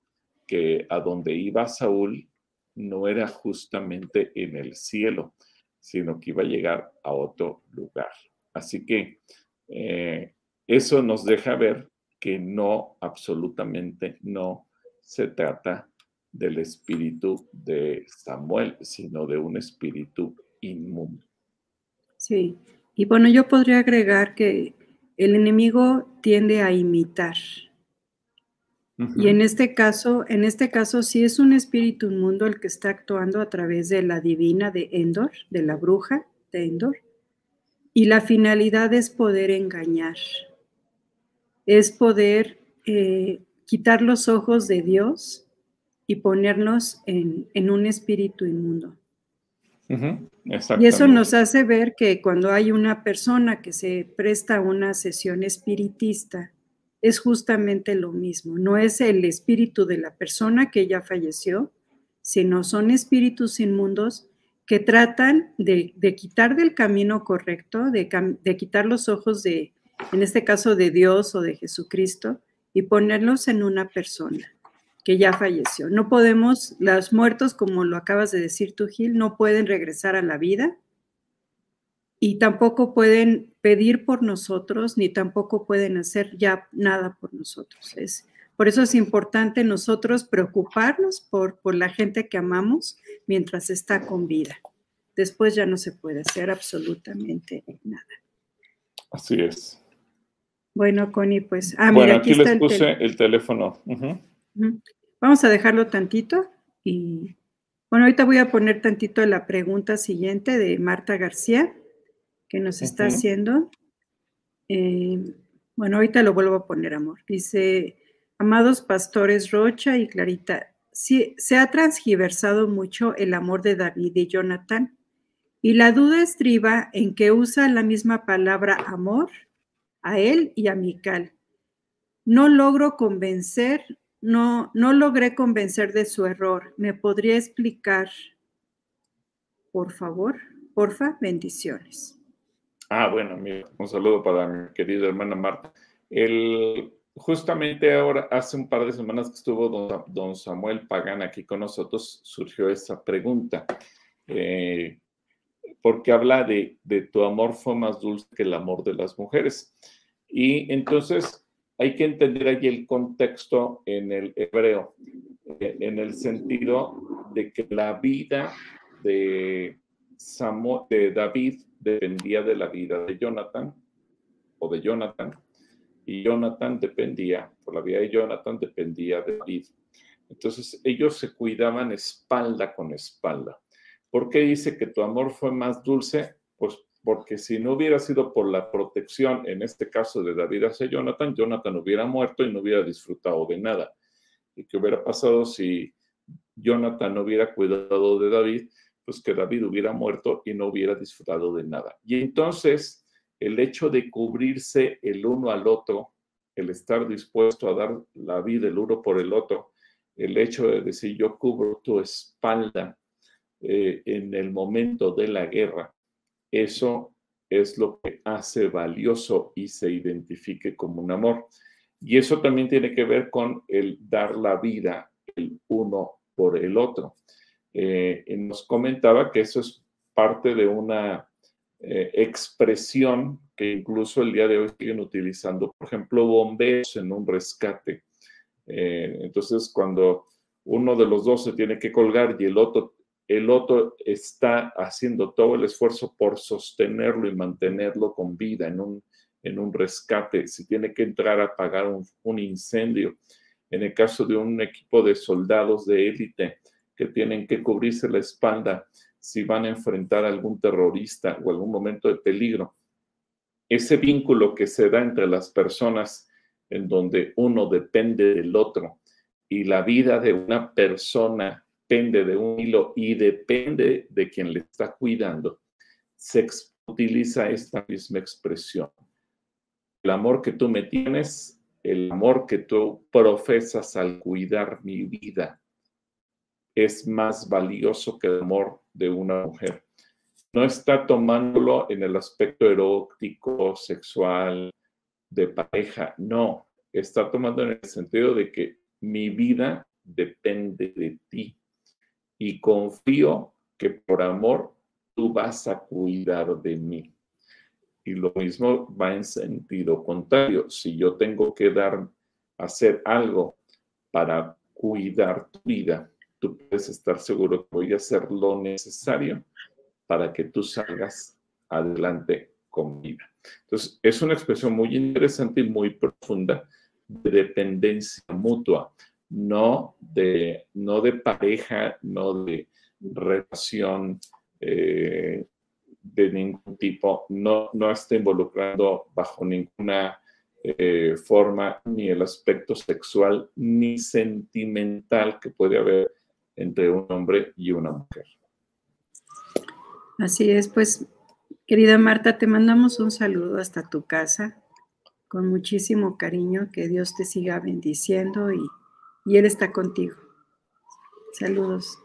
que a donde iba Saúl no era justamente en el cielo, sino que iba a llegar a otro lugar. Así que eh, eso nos deja ver que no, absolutamente no se trata del espíritu de Samuel, sino de un espíritu inmundo. Sí, y bueno, yo podría agregar que el enemigo tiende a imitar, y en este caso, en este caso sí es un espíritu inmundo el que está actuando a través de la divina de Endor, de la bruja de Endor. Y la finalidad es poder engañar, es poder eh, quitar los ojos de Dios y ponernos en, un espíritu inmundo. y eso nos hace ver que cuando hay una persona que se presta a una sesión espiritista, es justamente lo mismo. No es el espíritu de la persona que ya falleció, sino son espíritus inmundos que tratan de, quitar del camino correcto, de, de, quitar los ojos de, en este caso, de Dios o de Jesucristo, y ponerlos en una persona que ya falleció. No podemos, los muertos, como lo acabas de decir tú, Gil, no pueden regresar a la vida y tampoco pueden pedir por nosotros, ni tampoco pueden hacer ya nada por nosotros. Es Por eso es importante nosotros preocuparnos por, por la gente que amamos mientras está con vida. Después ya no se puede hacer absolutamente nada. Así es. Bueno, Connie, pues. Ah, mira, aquí, les puse el, teléfono. Vamos a dejarlo tantito y. Bueno, ahorita voy a poner tantito la pregunta siguiente de Marta García, que nos está haciendo. Eh, bueno, ahorita lo vuelvo a poner, amor. Dice, amados pastores Rocha y Clarita, sí, se ha transgiversado mucho el amor de David y Jonathan, y la duda estriba en que usa la misma palabra amor a él y a Mical. No logro convencer, no, no logré convencer de su error. ¿Me podría explicar, por favor? Porfa, bendiciones. Ah, bueno, un saludo para mi querida hermana Marta. Justamente ahora, hace un par de semanas que estuvo don, Samuel Pagán aquí con nosotros, surgió esa pregunta. Eh, porque habla de, tu amor fue más dulce que el amor de las mujeres. Y entonces hay que entender ahí el contexto en el hebreo, en el sentido de que la vida de, de David dependía de la vida de Jonathan o de Jonathan, y Jonathan dependía, por la vida de Jonathan dependía de David. Entonces ellos se cuidaban espalda con espalda. ¿Por qué dice que tu amor fue más dulce? Pues porque si no hubiera sido por la protección, en este caso de David hacia Jonathan, Jonathan hubiera muerto y no hubiera disfrutado de nada. ¿Y qué hubiera pasado si Jonathan no hubiera cuidado de David? Pues que David hubiera muerto y no hubiera disfrutado de nada. Y entonces el hecho de cubrirse el uno al otro, el estar dispuesto a dar la vida el uno por el otro, el hecho de decir yo cubro tu espalda eh, en el momento de la guerra, eso es lo que hace valioso y se identifique como un amor. Y eso también tiene que ver con el dar la vida el uno por el otro. Eh, nos comentaba que eso es parte de una eh, expresión que incluso el día de hoy siguen utilizando, por ejemplo, bomberos en un rescate. entonces, cuando uno de los dos se tiene que colgar y el otro el otro está haciendo todo el esfuerzo por sostenerlo y mantenerlo con vida en un, en un rescate, si tiene que entrar a apagar un, un incendio. En el caso de un equipo de soldados de élite que tienen que cubrirse la espalda si van a enfrentar a algún terrorista o algún momento de peligro. Ese vínculo que se da entre las personas en donde uno depende del otro y la vida de una persona depende de un hilo y depende de quien le está cuidando, se utiliza esta misma expresión. El amor que tú me tienes, el amor que tú profesas al cuidar mi vida, es más valioso que el amor de una mujer. No está tomándolo en el aspecto erótico, sexual, de pareja, no, está tomando en el sentido de que mi vida depende de ti y confío que por amor tú vas a cuidar de mí. Y lo mismo va en sentido contrario. Si yo tengo que dar, hacer algo para cuidar tu vida, tú puedes estar seguro que voy a hacer lo necesario para que tú salgas adelante con vida. Entonces, es una expresión muy interesante y muy profunda de dependencia mutua no de, no de pareja, no de relación eh, de ningún tipo, no, no está involucrando bajo ninguna eh, forma ni el aspecto sexual ni sentimental que puede haber entre un hombre y una mujer. Así es, pues, querida Marta, te mandamos un saludo hasta tu casa con muchísimo cariño, que Dios te siga bendiciendo y y Él está contigo. Saludos.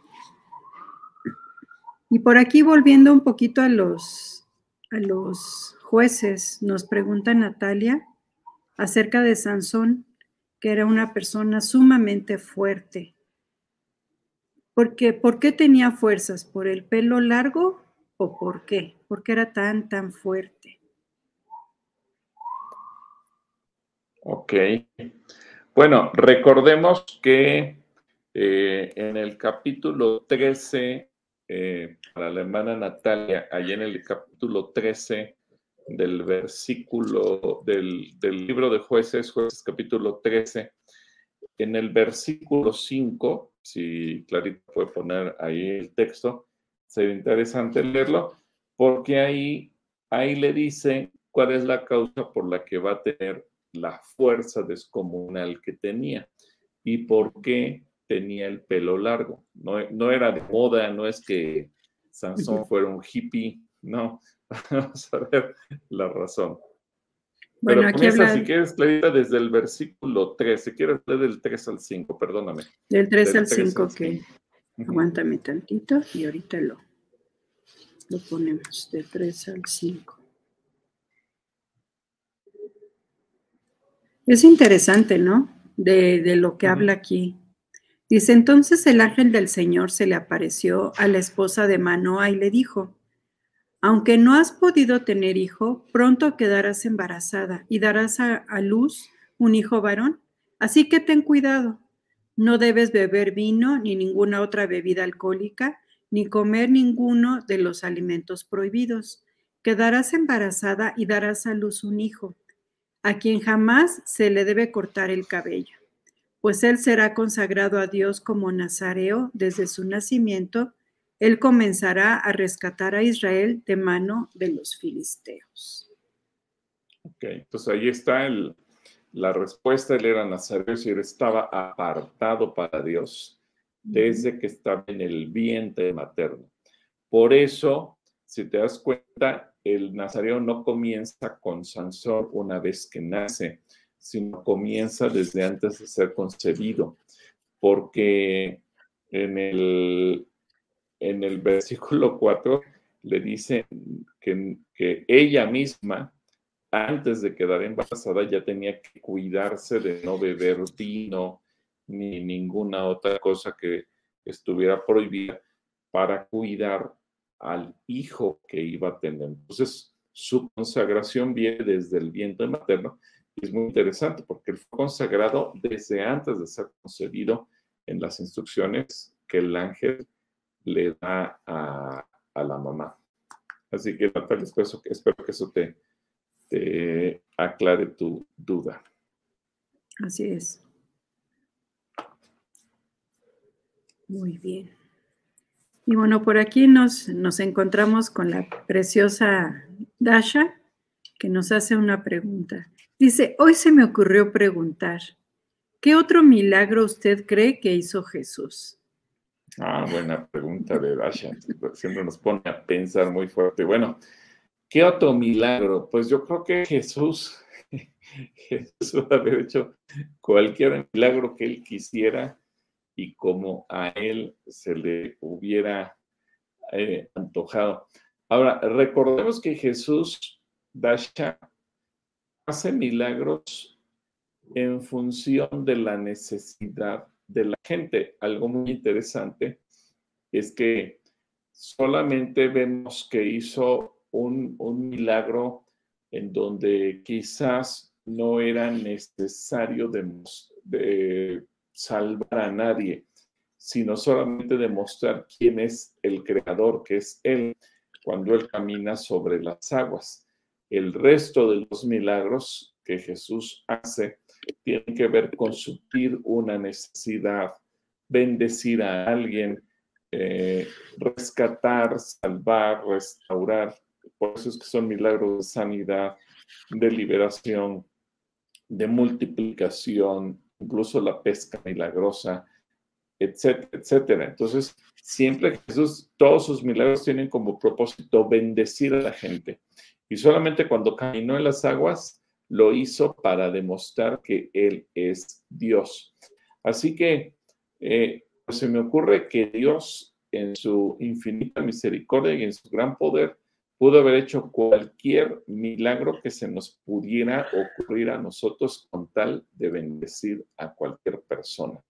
Y por aquí volviendo un poquito a los, a los jueces, nos pregunta Natalia acerca de Sansón, que era una persona sumamente fuerte. Porque, ¿Por qué tenía fuerzas? ¿Por el pelo largo o por qué? ¿Por qué era tan, tan fuerte? Ok. Bueno, recordemos que eh, en el capítulo 13, eh, para la hermana Natalia, allí en el capítulo 13 del versículo del, del libro de jueces, jueces capítulo 13, en el versículo 5, si Clarita puede poner ahí el texto, sería interesante leerlo, porque ahí, ahí le dice cuál es la causa por la que va a tener la fuerza descomunal que tenía y por qué tenía el pelo largo. No, no era de moda, no es que Sansón fuera un hippie, no. Vamos a ver la razón. Bueno, Pero comienza, si quieres, Clarita, desde el versículo 3. Si quieres leer del 3 al 5, perdóname. Del 3 al 5, que aguántame tantito y ahorita lo, lo ponemos, del 3 al 5. Es interesante, ¿no? De, de lo que habla aquí. Dice, entonces el ángel del Señor se le apareció a la esposa de Manoa y le dijo, aunque no has podido tener hijo, pronto quedarás embarazada y darás a, luz un hijo varón. Así que ten cuidado. No debes beber vino ni ninguna otra bebida alcohólica, ni comer ninguno de los alimentos prohibidos. Quedarás embarazada y darás a luz un hijo, a quien jamás se le debe cortar el cabello, pues él será consagrado a Dios como nazareo desde su nacimiento él comenzará a rescatar a Israel de mano de los filisteos. Ok, entonces ahí está la respuesta. Él era nazareo y él estaba apartado para Dios desde que estaba en el vientre materno. Por eso, si te das cuenta, el nazareo no comienza con Sansón una vez que nace, sino comienza desde antes de ser concebido, porque en el en el versículo 4 le dice que, que ella misma, antes de quedar embarazada, ya tenía que cuidarse de no beber vino ni ninguna otra cosa que estuviera prohibida para cuidar al hijo que iba a tener. Entonces, su consagración viene desde el vientre materno es muy interesante porque él fue consagrado desde antes de ser concebido en las instrucciones que el ángel le da a, la mamá. Así que Natalia, espero, espero que eso te, te aclare tu duda. Así es. Muy bien. Y bueno, por aquí nos, nos encontramos con la preciosa Dasha, que nos hace una pregunta. Dice, hoy se me ocurrió preguntar, ¿qué otro milagro usted cree que hizo Jesús? Ah, buena pregunta de Dasha. Siempre nos pone a pensar muy fuerte. Bueno, ¿qué otro milagro? Pues yo creo que Jesús, Jesús hecho cualquier milagro que él quisiera y como a él se le hubiera eh, antojado. Ahora, recordemos que Jesús, Dasha, hace milagros en función de la necesidad de la gente. Algo muy interesante es que solamente vemos que hizo un, milagro en donde quizás no era necesario de, salvar a nadie, sino solamente demostrar quién es el creador, que es Él, cuando Él camina sobre las aguas. El resto de los milagros que Jesús hace tiene que ver con suplir una necesidad, bendecir a alguien, eh, rescatar, salvar, restaurar. Por eso es que son milagros de sanidad, de liberación, de multiplicación, incluso la pesca milagrosa, etcétera, etcétera. Entonces, siempre Jesús, todos sus milagros tienen como propósito bendecir a la gente. Y solamente cuando caminó en las aguas, lo hizo para demostrar que Él es Dios. Así que eh, pues se me ocurre que Dios en su infinita misericordia y en su gran poder pudo haber hecho cualquier milagro que se nos pudiera ocurrir a nosotros con tal de bendecir a cualquier persona.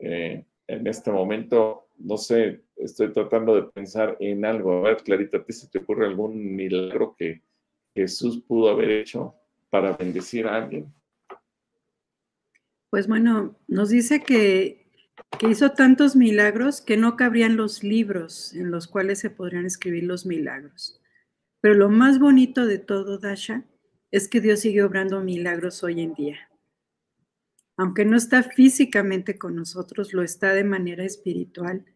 Eh, en este momento, no sé, estoy tratando de pensar en algo. A ver, Clarita, ¿a ti se te ocurre algún milagro que Jesús pudo haber hecho para bendecir a alguien? Pues bueno, nos dice que, que hizo tantos milagros que no cabrían los libros en los cuales se podrían escribir los milagros. Pero lo más bonito de todo, Dasha, es que Dios sigue obrando milagros hoy en día. Aunque no está físicamente con nosotros, lo está de manera espiritual.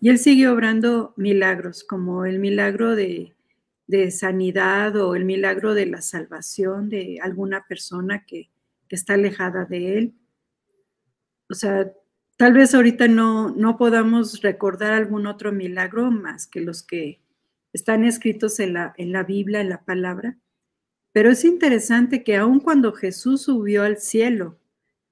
Y Él sigue obrando milagros, como el milagro de, sanidad o el milagro de la salvación de alguna persona que, que está alejada de Él. O sea, tal vez ahorita no, no podamos recordar algún otro milagro más que los que están escritos en la, en la Biblia, en la palabra, pero es interesante que aun cuando Jesús subió al cielo,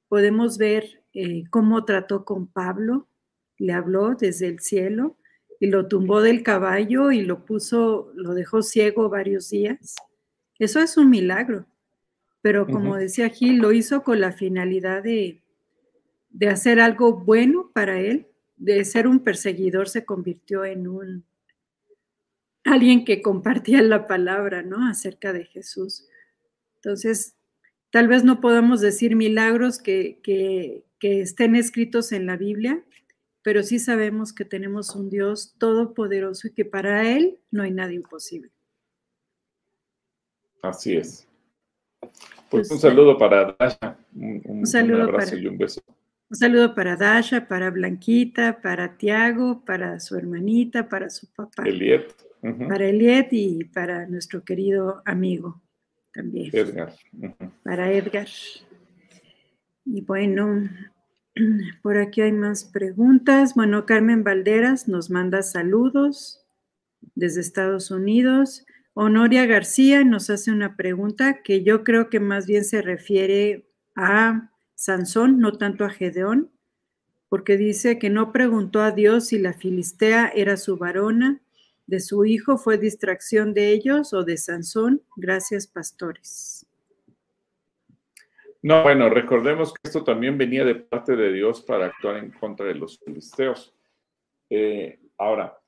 podemos ver eh, cómo trató con Pablo, le habló desde el cielo y lo tumbó del caballo y lo puso, lo dejó ciego varios días. Eso es un milagro. Pero como decía Gil, lo hizo con la finalidad de, de hacer algo bueno para él, de ser un perseguidor se convirtió en un alguien que compartía la palabra, ¿no? Acerca de Jesús. Entonces, tal vez no podamos decir milagros que, que, estén escritos en la Biblia, pero sí sabemos que tenemos un Dios todopoderoso y que para Él no hay nada imposible. Así es. Pues, un saludo para Dasha, un, saludo abrazo y un beso. Un saludo para Dasha, para Blanquita, para Tiago, para su hermanita, para su papá. Eliet para Eliet y para nuestro querido amigo también. Edgar. Para Edgar. Y bueno, por aquí hay más preguntas. Bueno, Carmen Valderas nos manda saludos desde Estados Unidos. Honoria García nos hace una pregunta que yo creo que más bien se refiere a Sansón, no tanto a Gedeón, porque dice que no preguntó a Dios si la Filistea era su varona de su hijo fue distracción de ellos o de Sansón. Gracias, pastores. No, bueno, recordemos que esto también venía de parte de Dios para actuar en contra de los filisteos. Eh, ahora,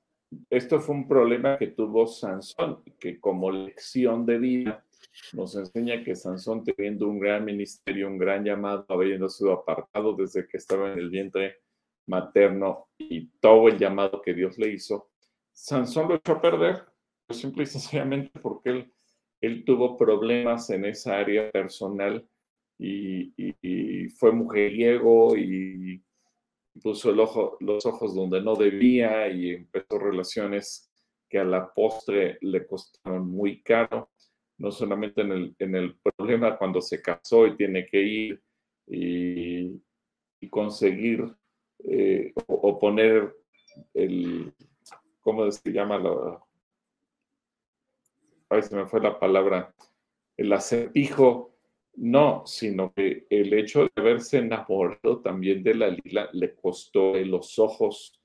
esto fue un problema que tuvo Sansón, que como lección de vida nos enseña que Sansón teniendo un gran ministerio, un gran llamado, habiendo sido apartado desde que estaba en el vientre materno y todo el llamado que Dios le hizo, Sansón lo echó a perder, simple y sencillamente porque él tuvo problemas en esa área personal y, fue mujeriego y puso los ojos donde no debía y empezó relaciones que a la postre le costaron muy caro, no solamente en el, en el problema cuando se casó y tiene que ir y, conseguir eh, o, poner el, ¿cómo se llama? La, ay, se me fue la palabra, el acertijo, no, sino que el hecho de haberse enamorado también de la lila le costó los ojos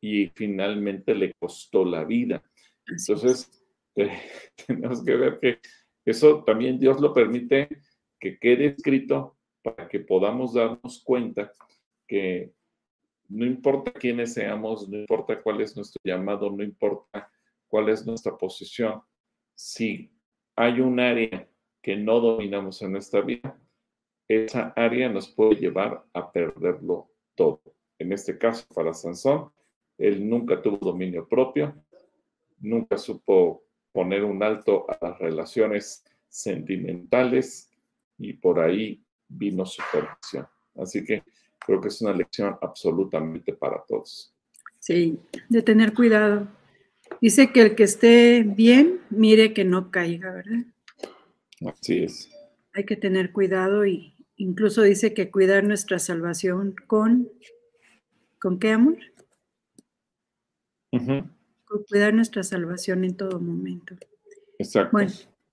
y finalmente le costó la vida. Entonces, tenemos que ver que eso también Dios lo permite que quede escrito para que podamos darnos cuenta que no importa quiénes seamos, no importa cuál es nuestro llamado, no importa cuál es nuestra posición, si hay un área que no dominamos en nuestra vida, esa área nos puede llevar a perderlo todo. En este caso, para Sansón, él nunca tuvo dominio propio, nunca supo poner un alto a las relaciones sentimentales y por ahí vino su perdición. Así que creo que es una lección absolutamente para todos. Sí, de tener cuidado. Dice que el que esté bien, mire que no caiga, ¿verdad? Así es. Hay que tener cuidado y incluso dice que cuidar nuestra salvación con, ¿con qué amor? Con cuidar nuestra salvación en todo momento. Exacto. Bueno,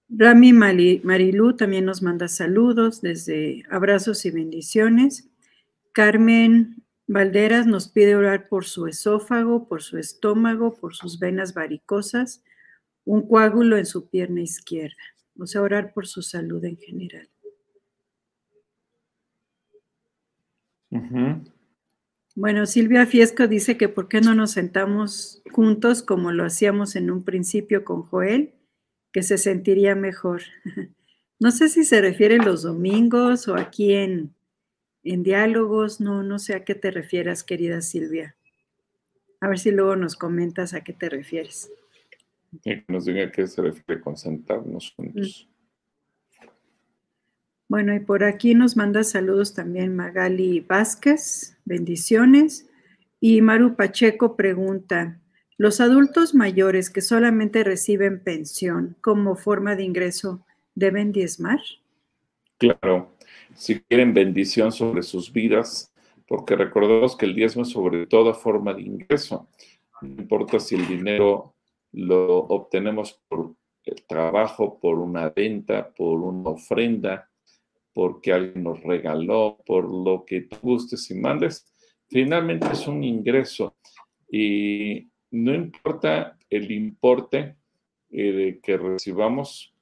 Rami Marilú también nos manda saludos desde abrazos y bendiciones. Carmen Valderas nos pide orar por su esófago, por su estómago, por sus venas varicosas, un coágulo en su pierna izquierda. O sea, orar por su salud en general. Bueno, Silvia Fiesco dice que por qué no nos sentamos juntos como lo hacíamos en un principio con Joel, que se sentiría mejor. No sé si se refiere los domingos o aquí en, en diálogos, no, no sé a qué te refieras, querida Silvia. A ver si luego nos comentas a qué te refieres. Que nos diga a qué se refiere con sentarnos juntos. Bueno, y por aquí nos manda saludos también Magali Vázquez, bendiciones. Y Maru Pacheco pregunta, ¿los adultos mayores que solamente reciben pensión como forma de ingreso deben diezmar? Claro, si quieren bendición sobre sus vidas, porque recordemos que el diezmo es sobre toda forma de ingreso. No importa si el dinero lo obtenemos por el trabajo, por una venta, por una ofrenda, porque alguien nos regaló, por lo que tú gustes y mandes, finalmente es un ingreso. Y no importa el importe eh, que recibamos,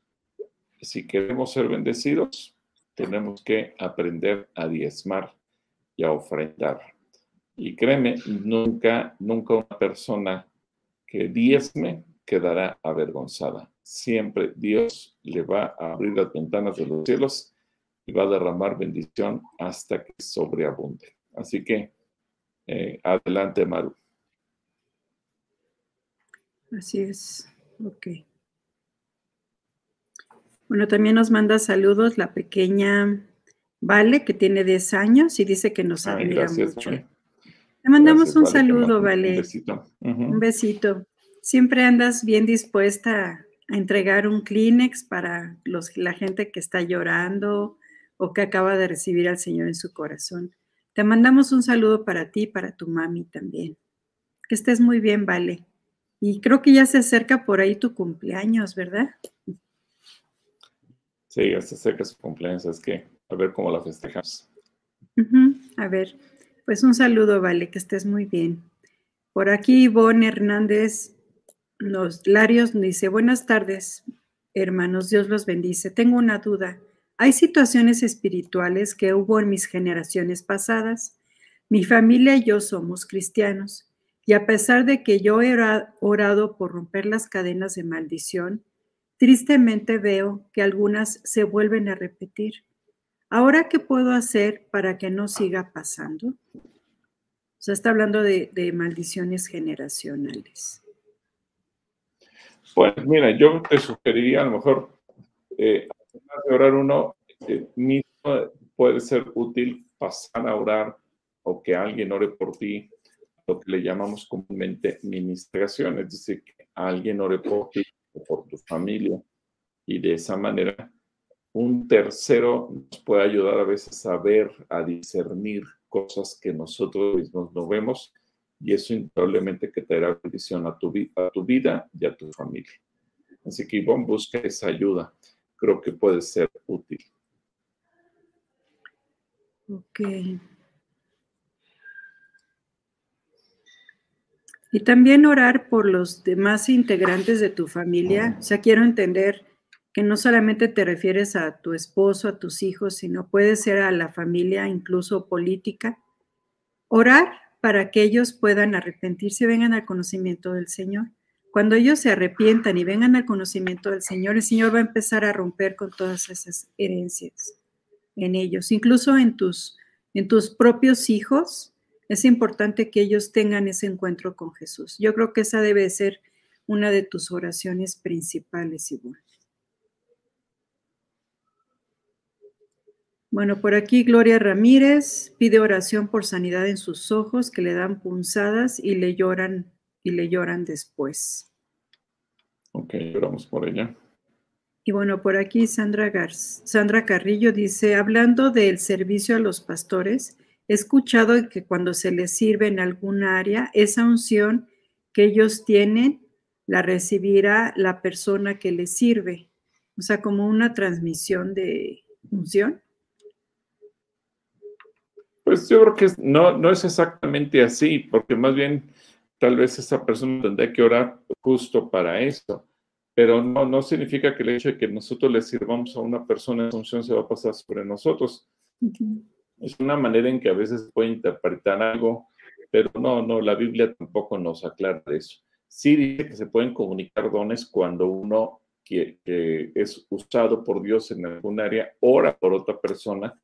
si queremos ser bendecidos, tenemos que aprender a diezmar y a ofrendar. Y créeme, nunca, nunca una persona que diezme quedará avergonzada. Siempre Dios le va a abrir las ventanas de los cielos y va a derramar bendición hasta que sobreabunde. Así que eh, adelante, Maru. Así es. Ok. Bueno, también nos manda saludos la pequeña Vale, que tiene 10 años y dice que nos admira mucho. Le mandamos un saludo, Vale. Un besito. Un besito. Siempre andas bien dispuesta a entregar un Kleenex para los, la gente que está llorando o que acaba de recibir al Señor en su corazón. Te mandamos un saludo para ti y para tu mami también. Que estés muy bien, Vale. Y creo que ya se acerca por ahí tu cumpleaños, ¿verdad? Sí, ya se acerca su cumpleaños, es que a ver cómo la festejamos. A ver, pues un saludo, vale, que estés muy bien. Por aquí Ivonne Hernández los Larios dice, buenas tardes, hermanos, Dios los bendice. Tengo una duda. Hay situaciones espirituales que hubo en mis generaciones pasadas. Mi familia y yo somos cristianos. Y a pesar de que yo he orado por romper las cadenas de maldición, Tristemente veo que algunas se vuelven a repetir. ¿Ahora qué puedo hacer para que no siga pasando? O sea, está hablando de, maldiciones generacionales. Pues mira, yo te sugeriría a lo mejor, eh, además de orar uno, eh, mismo puede ser útil pasar a orar o que alguien ore por ti, lo que le llamamos comúnmente ministración, es decir, que alguien ore por ti por tu familia. Y de esa manera, un tercero nos puede ayudar a veces a ver, a discernir cosas que nosotros mismos no vemos. Y eso indudablemente que te dará bendición a tu, a tu vida y a tu familia. Así que Ivonne, busca esa ayuda. Creo que puede ser útil. Ok. Y también orar por los demás integrantes de tu familia. O sea, quiero entender que no solamente te refieres a tu esposo, a tus hijos, sino puede ser a la familia, incluso política. Orar para que ellos puedan arrepentirse y vengan al conocimiento del Señor. Cuando ellos se arrepientan y vengan al conocimiento del Señor, el Señor va a empezar a romper con todas esas herencias en ellos, incluso en tus, en tus propios hijos es importante que ellos tengan ese encuentro con Jesús. Yo creo que esa debe ser una de tus oraciones principales, igual. Bueno, por aquí Gloria Ramírez pide oración por sanidad en sus ojos que le dan punzadas y le lloran y le lloran después. Ok, lloramos por ella. Y bueno, por aquí Sandra, Sandra Carrillo dice, hablando del servicio a los pastores, He escuchado que cuando se les sirve en algún área, esa unción que ellos tienen la recibirá la persona que les sirve. O sea, como una transmisión de unción. Pues yo creo que no, no es exactamente así, porque más bien tal vez esa persona tendría que orar justo para eso. Pero no, no significa que el hecho de que nosotros le sirvamos a una persona, esa unción se va a pasar sobre nosotros. Es una manera en que a veces puede interpretar algo, pero no, no, la Biblia tampoco nos aclara eso. Sí dice que se pueden comunicar dones cuando uno que, es usado por Dios en algún área ora por otra persona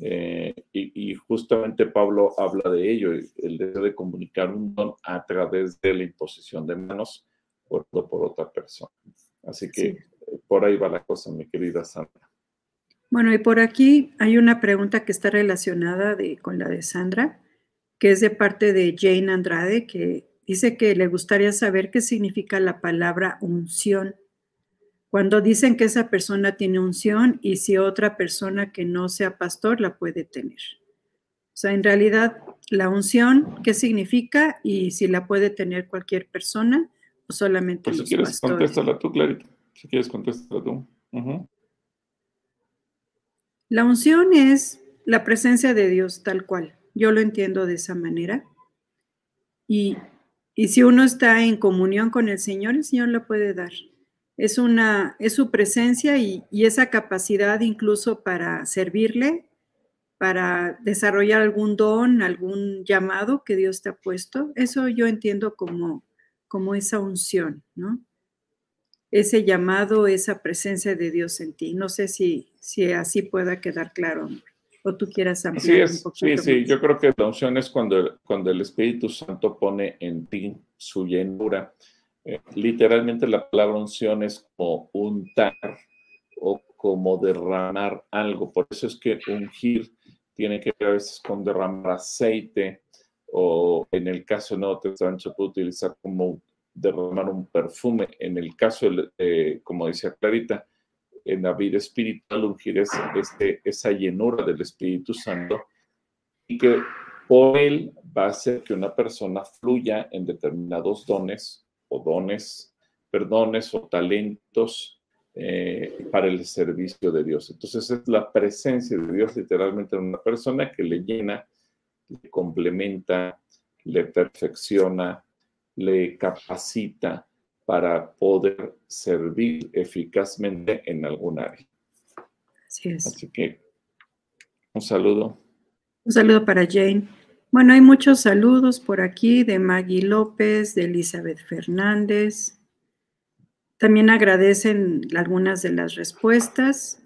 Eh, y, justamente Pablo habla de ello, el deseo de comunicar un don a través de la imposición de manos por, por otra persona. Así que eh, por ahí va la cosa, mi querida Sandra. Bueno, y por aquí hay una pregunta que está relacionada con la de Sandra, que es de parte de Jane Andrade, que dice que le gustaría saber qué significa la palabra unción cuando dicen que esa persona tiene unción y si otra persona que no sea pastor la puede tener. O sea, en realidad, la unción, ¿qué significa? Y si la puede tener cualquier persona o solamente pues si quieres, contéstala tú, Clarita. Si quieres, contéstala tú. La unción es la presencia de Dios tal cual. Yo lo entiendo de esa manera. Y, y si uno está en comunión con el Señor, el Señor lo puede dar es, una, es su presencia y, esa capacidad incluso para servirle, para desarrollar algún don, algún llamado que Dios te ha puesto. Eso yo entiendo como, como esa unción, ¿no? Ese llamado, esa presencia de Dios en ti. No sé si, si así pueda quedar claro o tú quieras ampliar un poquito. Sí, sí, yo creo que la unción es cuando, cuando el Espíritu Santo pone en ti su llenura eh, literalmente la palabra unción es como untar o como derramar algo. Por eso es que ungir tiene que ver a veces con derramar aceite o en el caso de Nuevo Testamento se puede utilizar como derramar un perfume. En el caso, como decía Clarita, en la vida espiritual ungir es este, esa llenura del Espíritu Santo y que por él va a hacer que una persona fluya en determinados dones o dones, perdones o talentos eh, para el servicio de Dios. Entonces es la presencia de Dios literalmente en una persona que le llena, le complementa, le perfecciona, le capacita para poder servir eficazmente en algún área. Así es. Así que un saludo. Un saludo para Jane. Bueno, hay muchos saludos por aquí de Maggie López, de Elizabeth Fernández. También agradecen algunas de las respuestas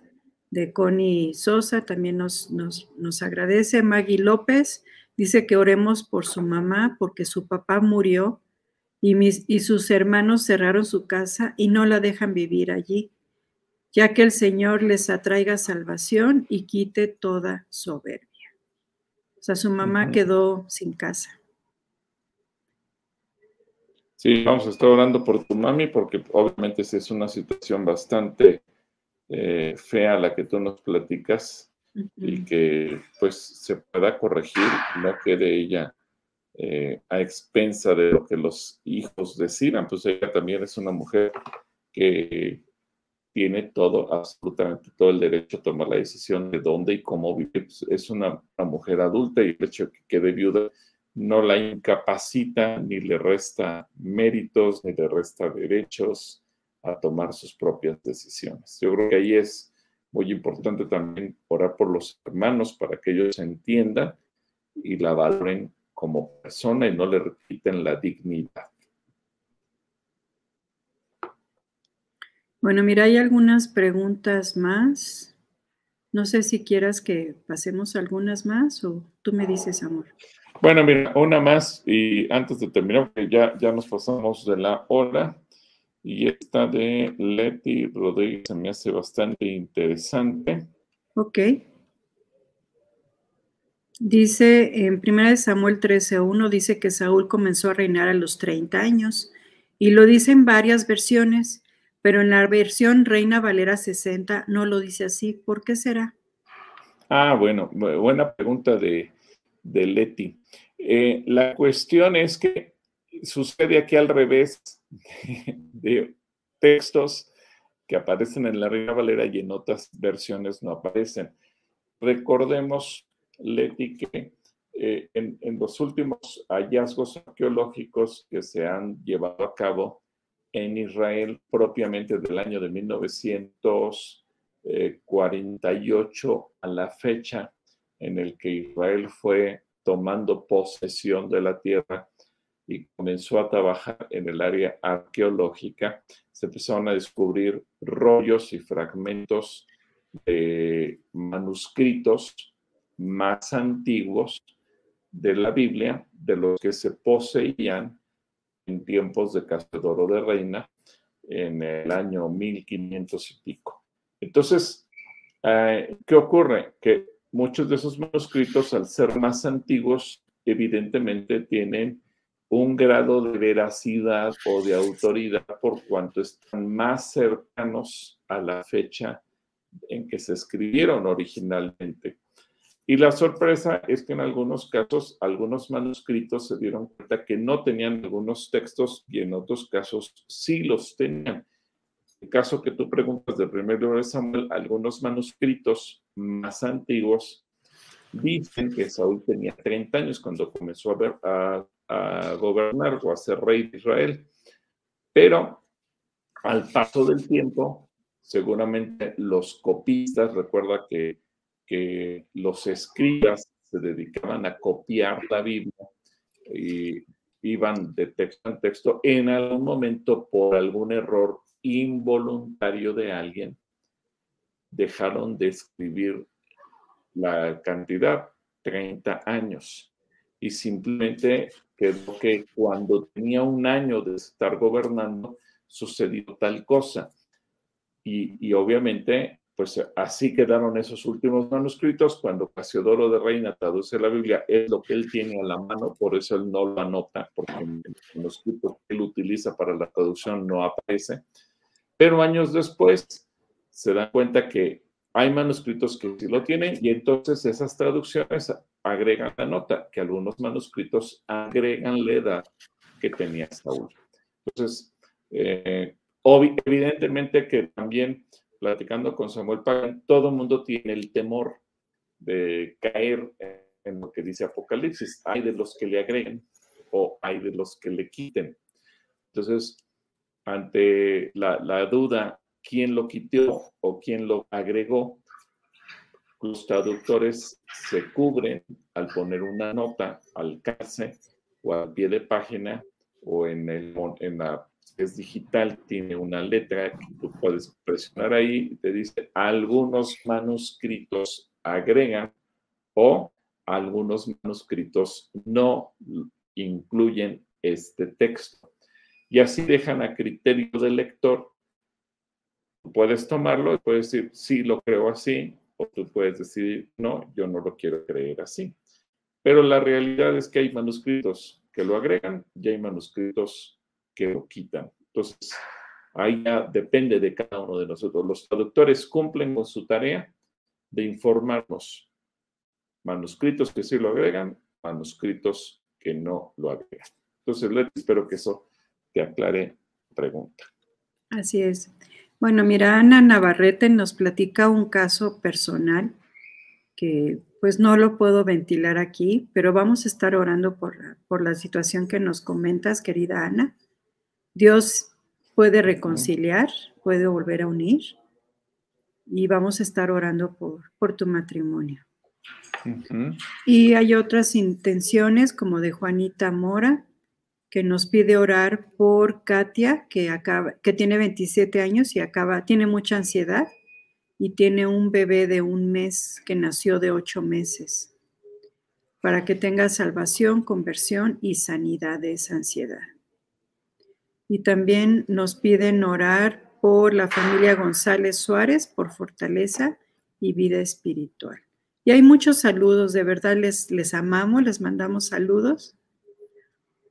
de Connie Sosa, también nos, nos, agradece. Maggie López dice que oremos por su mamá porque su papá murió y, mis, y sus hermanos cerraron su casa y no la dejan vivir allí, ya que el Señor les atraiga salvación y quite toda soberbia. O sea, su mamá quedó sin casa. Sí, vamos a estar orando por tu mami porque obviamente es una situación bastante eh, fea la que tú nos platicas y que pues se pueda corregir, no quede ella eh, a expensa de lo que los hijos decidan, pues ella también es una mujer que tiene todo, absolutamente todo el derecho a tomar la decisión de dónde y cómo vivir. Pues, es una, mujer adulta y el hecho de que quede viuda no la incapacita ni le resta méritos ni le resta derechos a tomar sus propias decisiones. Yo creo que ahí es muy importante también orar por los hermanos para que ellos entiendan y la valoren como persona y no le repiten la dignidad. Bueno, mira, hay algunas preguntas más. No sé si quieras que pasemos algunas más o tú me dices, amor. Bueno, mira, una más y antes de terminar, porque ya, ya nos pasamos de la hora. Y esta de Leti Rodríguez se me hace bastante interesante. Ok. Dice en 1 Samuel 13.1, dice que Saúl comenzó a reinar a los 30 años y lo dice en varias versiones pero en la versión Reina Valera 60 no lo dice así. ¿Por qué será? Ah, bueno, buena pregunta de, Leti. Eh, la cuestión es que sucede aquí al revés de, textos que aparecen en la Reina Valera y en otras versiones no aparecen. Recordemos, Leti, que eh, en, en, los últimos hallazgos arqueológicos que se han llevado a cabo, en Israel propiamente del año de 1948 a la fecha en el que Israel fue tomando posesión de la tierra y comenzó a trabajar en el área arqueológica, se empezaron a descubrir rollos y fragmentos de manuscritos más antiguos de la Biblia, de los que se poseían en tiempos de Castedoro de Reina, en el año 1500 y pico. Entonces, eh, ¿qué ocurre? Que muchos de esos manuscritos, al ser más antiguos, evidentemente tienen un grado de veracidad o de autoridad por cuanto están más cercanos a la fecha en que se escribieron originalmente. Y la sorpresa es que en algunos casos, algunos manuscritos se dieron cuenta que no tenían algunos textos y en otros casos sí los tenían. En el caso que tú preguntas del primer libro de Samuel, algunos manuscritos más antiguos dicen que Saúl tenía 30 años cuando comenzó a, ver, a, a gobernar o a ser rey de Israel. Pero al paso del tiempo, seguramente los copistas, recuerda que que los escribas se dedicaban a copiar la Biblia y iban de texto en texto, en algún momento por algún error involuntario de alguien, dejaron de escribir la cantidad, 30 años, y simplemente quedó que cuando tenía un año de estar gobernando, sucedió tal cosa. Y, y obviamente pues así quedaron esos últimos manuscritos. Cuando Casiodoro de Reina traduce la Biblia, es lo que él tiene a la mano, por eso él no lo anota, porque en el manuscrito que él utiliza para la traducción no aparece. Pero años después se dan cuenta que hay manuscritos que sí lo tienen y entonces esas traducciones agregan la nota, que algunos manuscritos agregan la edad que tenía Saúl. Entonces, eh, evidentemente que también platicando con Samuel Pagan, todo el mundo tiene el temor de caer en lo que dice Apocalipsis. Hay de los que le agreguen o hay de los que le quiten. Entonces, ante la, duda, quién lo quitó o quién lo agregó, los traductores se cubren al poner una nota al calce o al pie de página o en, el, en la es digital, tiene una letra que tú puedes presionar ahí y te dice algunos manuscritos agregan o algunos manuscritos no incluyen este texto. Y así dejan a criterio del lector. Tú puedes tomarlo y puedes decir, sí, lo creo así, o tú puedes decidir, no, yo no lo quiero creer así. Pero la realidad es que hay manuscritos que lo agregan y hay manuscritos que lo quitan. Entonces, ahí ya depende de cada uno de nosotros. Los traductores cumplen con su tarea de informarnos. Manuscritos que sí lo agregan, manuscritos que no lo agregan. Entonces, Leti, espero que eso te aclare la pregunta. Así es. Bueno, mira, Ana Navarrete nos platica un caso personal que pues no lo puedo ventilar aquí, pero vamos a estar orando por, por la situación que nos comentas, querida Ana. Dios puede reconciliar, puede volver a unir y vamos a estar orando por, por tu matrimonio. Y hay otras intenciones como de Juanita Mora, que nos pide orar por Katia, que, acaba, que tiene 27 años y acaba, tiene mucha ansiedad y tiene un bebé de un mes que nació de ocho meses, para que tenga salvación, conversión y sanidad de esa ansiedad. Y también nos piden orar por la familia González Suárez, por fortaleza y vida espiritual. Y hay muchos saludos, de verdad les, les amamos, les mandamos saludos.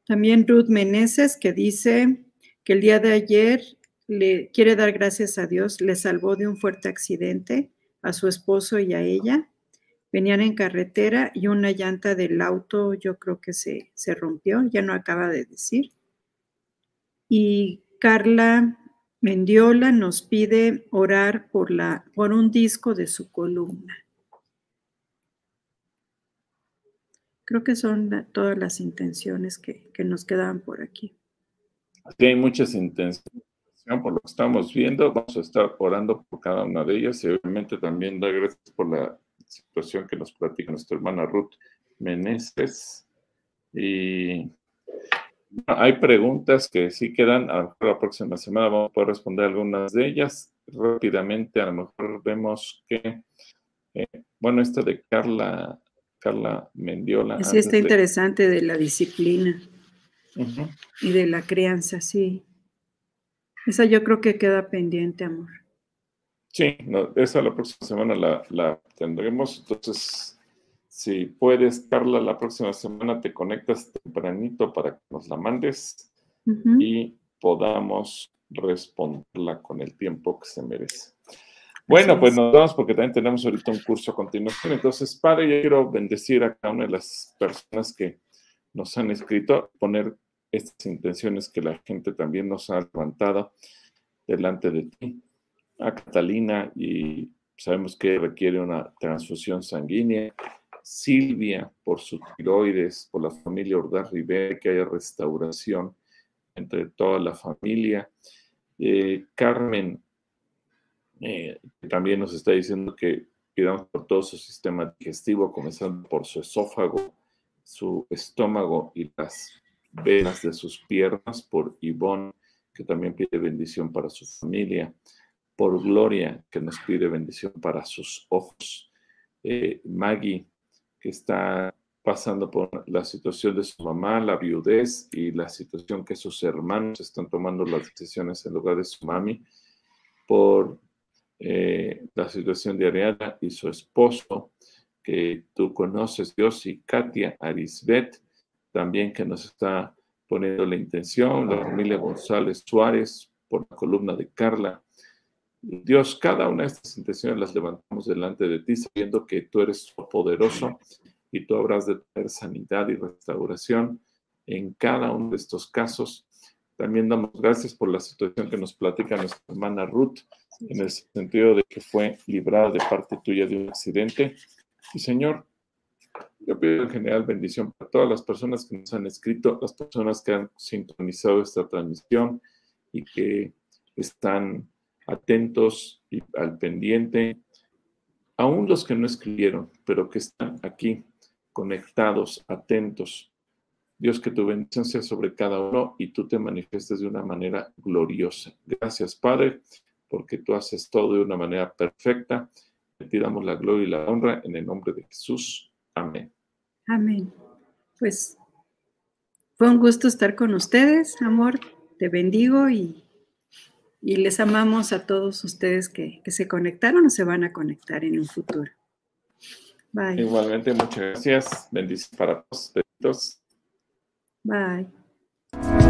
También Ruth Meneses que dice que el día de ayer le quiere dar gracias a Dios, le salvó de un fuerte accidente a su esposo y a ella. Venían en carretera y una llanta del auto yo creo que se, se rompió, ya no acaba de decir y Carla Mendiola nos pide orar por, la, por un disco de su columna. Creo que son todas las intenciones que, nos quedaban por aquí. Aquí hay muchas intenciones por lo que estamos viendo. Vamos a estar orando por cada una de ellas y obviamente también dar gracias por la situación que nos platica nuestra hermana Ruth Meneses. Y hay preguntas que sí quedan, a la próxima semana vamos a poder responder algunas de ellas rápidamente. A lo mejor vemos que, eh, bueno, esta de Carla, Carla Mendiola. Sí, está interesante de la disciplina y de la crianza, sí. Esa yo creo que queda pendiente, amor. Sí, esa la próxima semana la, tendremos. Entonces, si puedes, Carla, la próxima semana te conectas tempranito para que nos la mandes y podamos responderla con el tiempo que se merece. Bueno, pues nos vamos porque también tenemos ahorita un curso a continuación. Entonces, Padre, yo quiero bendecir a cada una de las personas que nos han escrito, poner estas intenciones que la gente también nos ha levantado delante de ti. A Catalina, y sabemos que requiere una transfusión sanguínea. Silvia, por su tiroides, por la familia Ordaz Rivera, que haya restauración entre toda la familia. Eh, Carmen, eh, que también nos está diciendo que pidamos por todo su sistema digestivo, comenzando por su esófago, su estómago y las venas de sus piernas, por Ivonne, que también pide bendición para su familia, por Gloria, que nos pide bendición para sus ojos, eh, Maggie, está pasando por la situación de su mamá, la viudez y la situación que sus hermanos están tomando las decisiones en lugar de su mami, por eh, la situación de Ariana y su esposo, que tú conoces, Dios, y Katia Arisbet, también que nos está poniendo la intención, la familia González Suárez, por la columna de Carla. Dios, cada una de estas intenciones las levantamos delante de ti, sabiendo que tú eres poderoso y tú habrás de tener sanidad y restauración en cada uno de estos casos. También damos gracias por la situación que nos platica nuestra hermana Ruth, en el sentido de que fue librada de parte tuya de un accidente. Y Señor, yo pido en general bendición para todas las personas que nos han escrito, las personas que han sintonizado esta transmisión y que están atentos y al pendiente, aún los que no escribieron, pero que están aquí conectados, atentos. Dios, que tu bendición sea sobre cada uno y tú te manifiestes de una manera gloriosa. Gracias, Padre, porque tú haces todo de una manera perfecta. Te damos la gloria y la honra en el nombre de Jesús. Amén. Amén. Pues fue un gusto estar con ustedes, amor. Te bendigo y, les amamos a todos ustedes que, que, se conectaron o se van a conectar en un futuro. Bye. Igualmente, muchas gracias. Bendiciones para todos. Bye.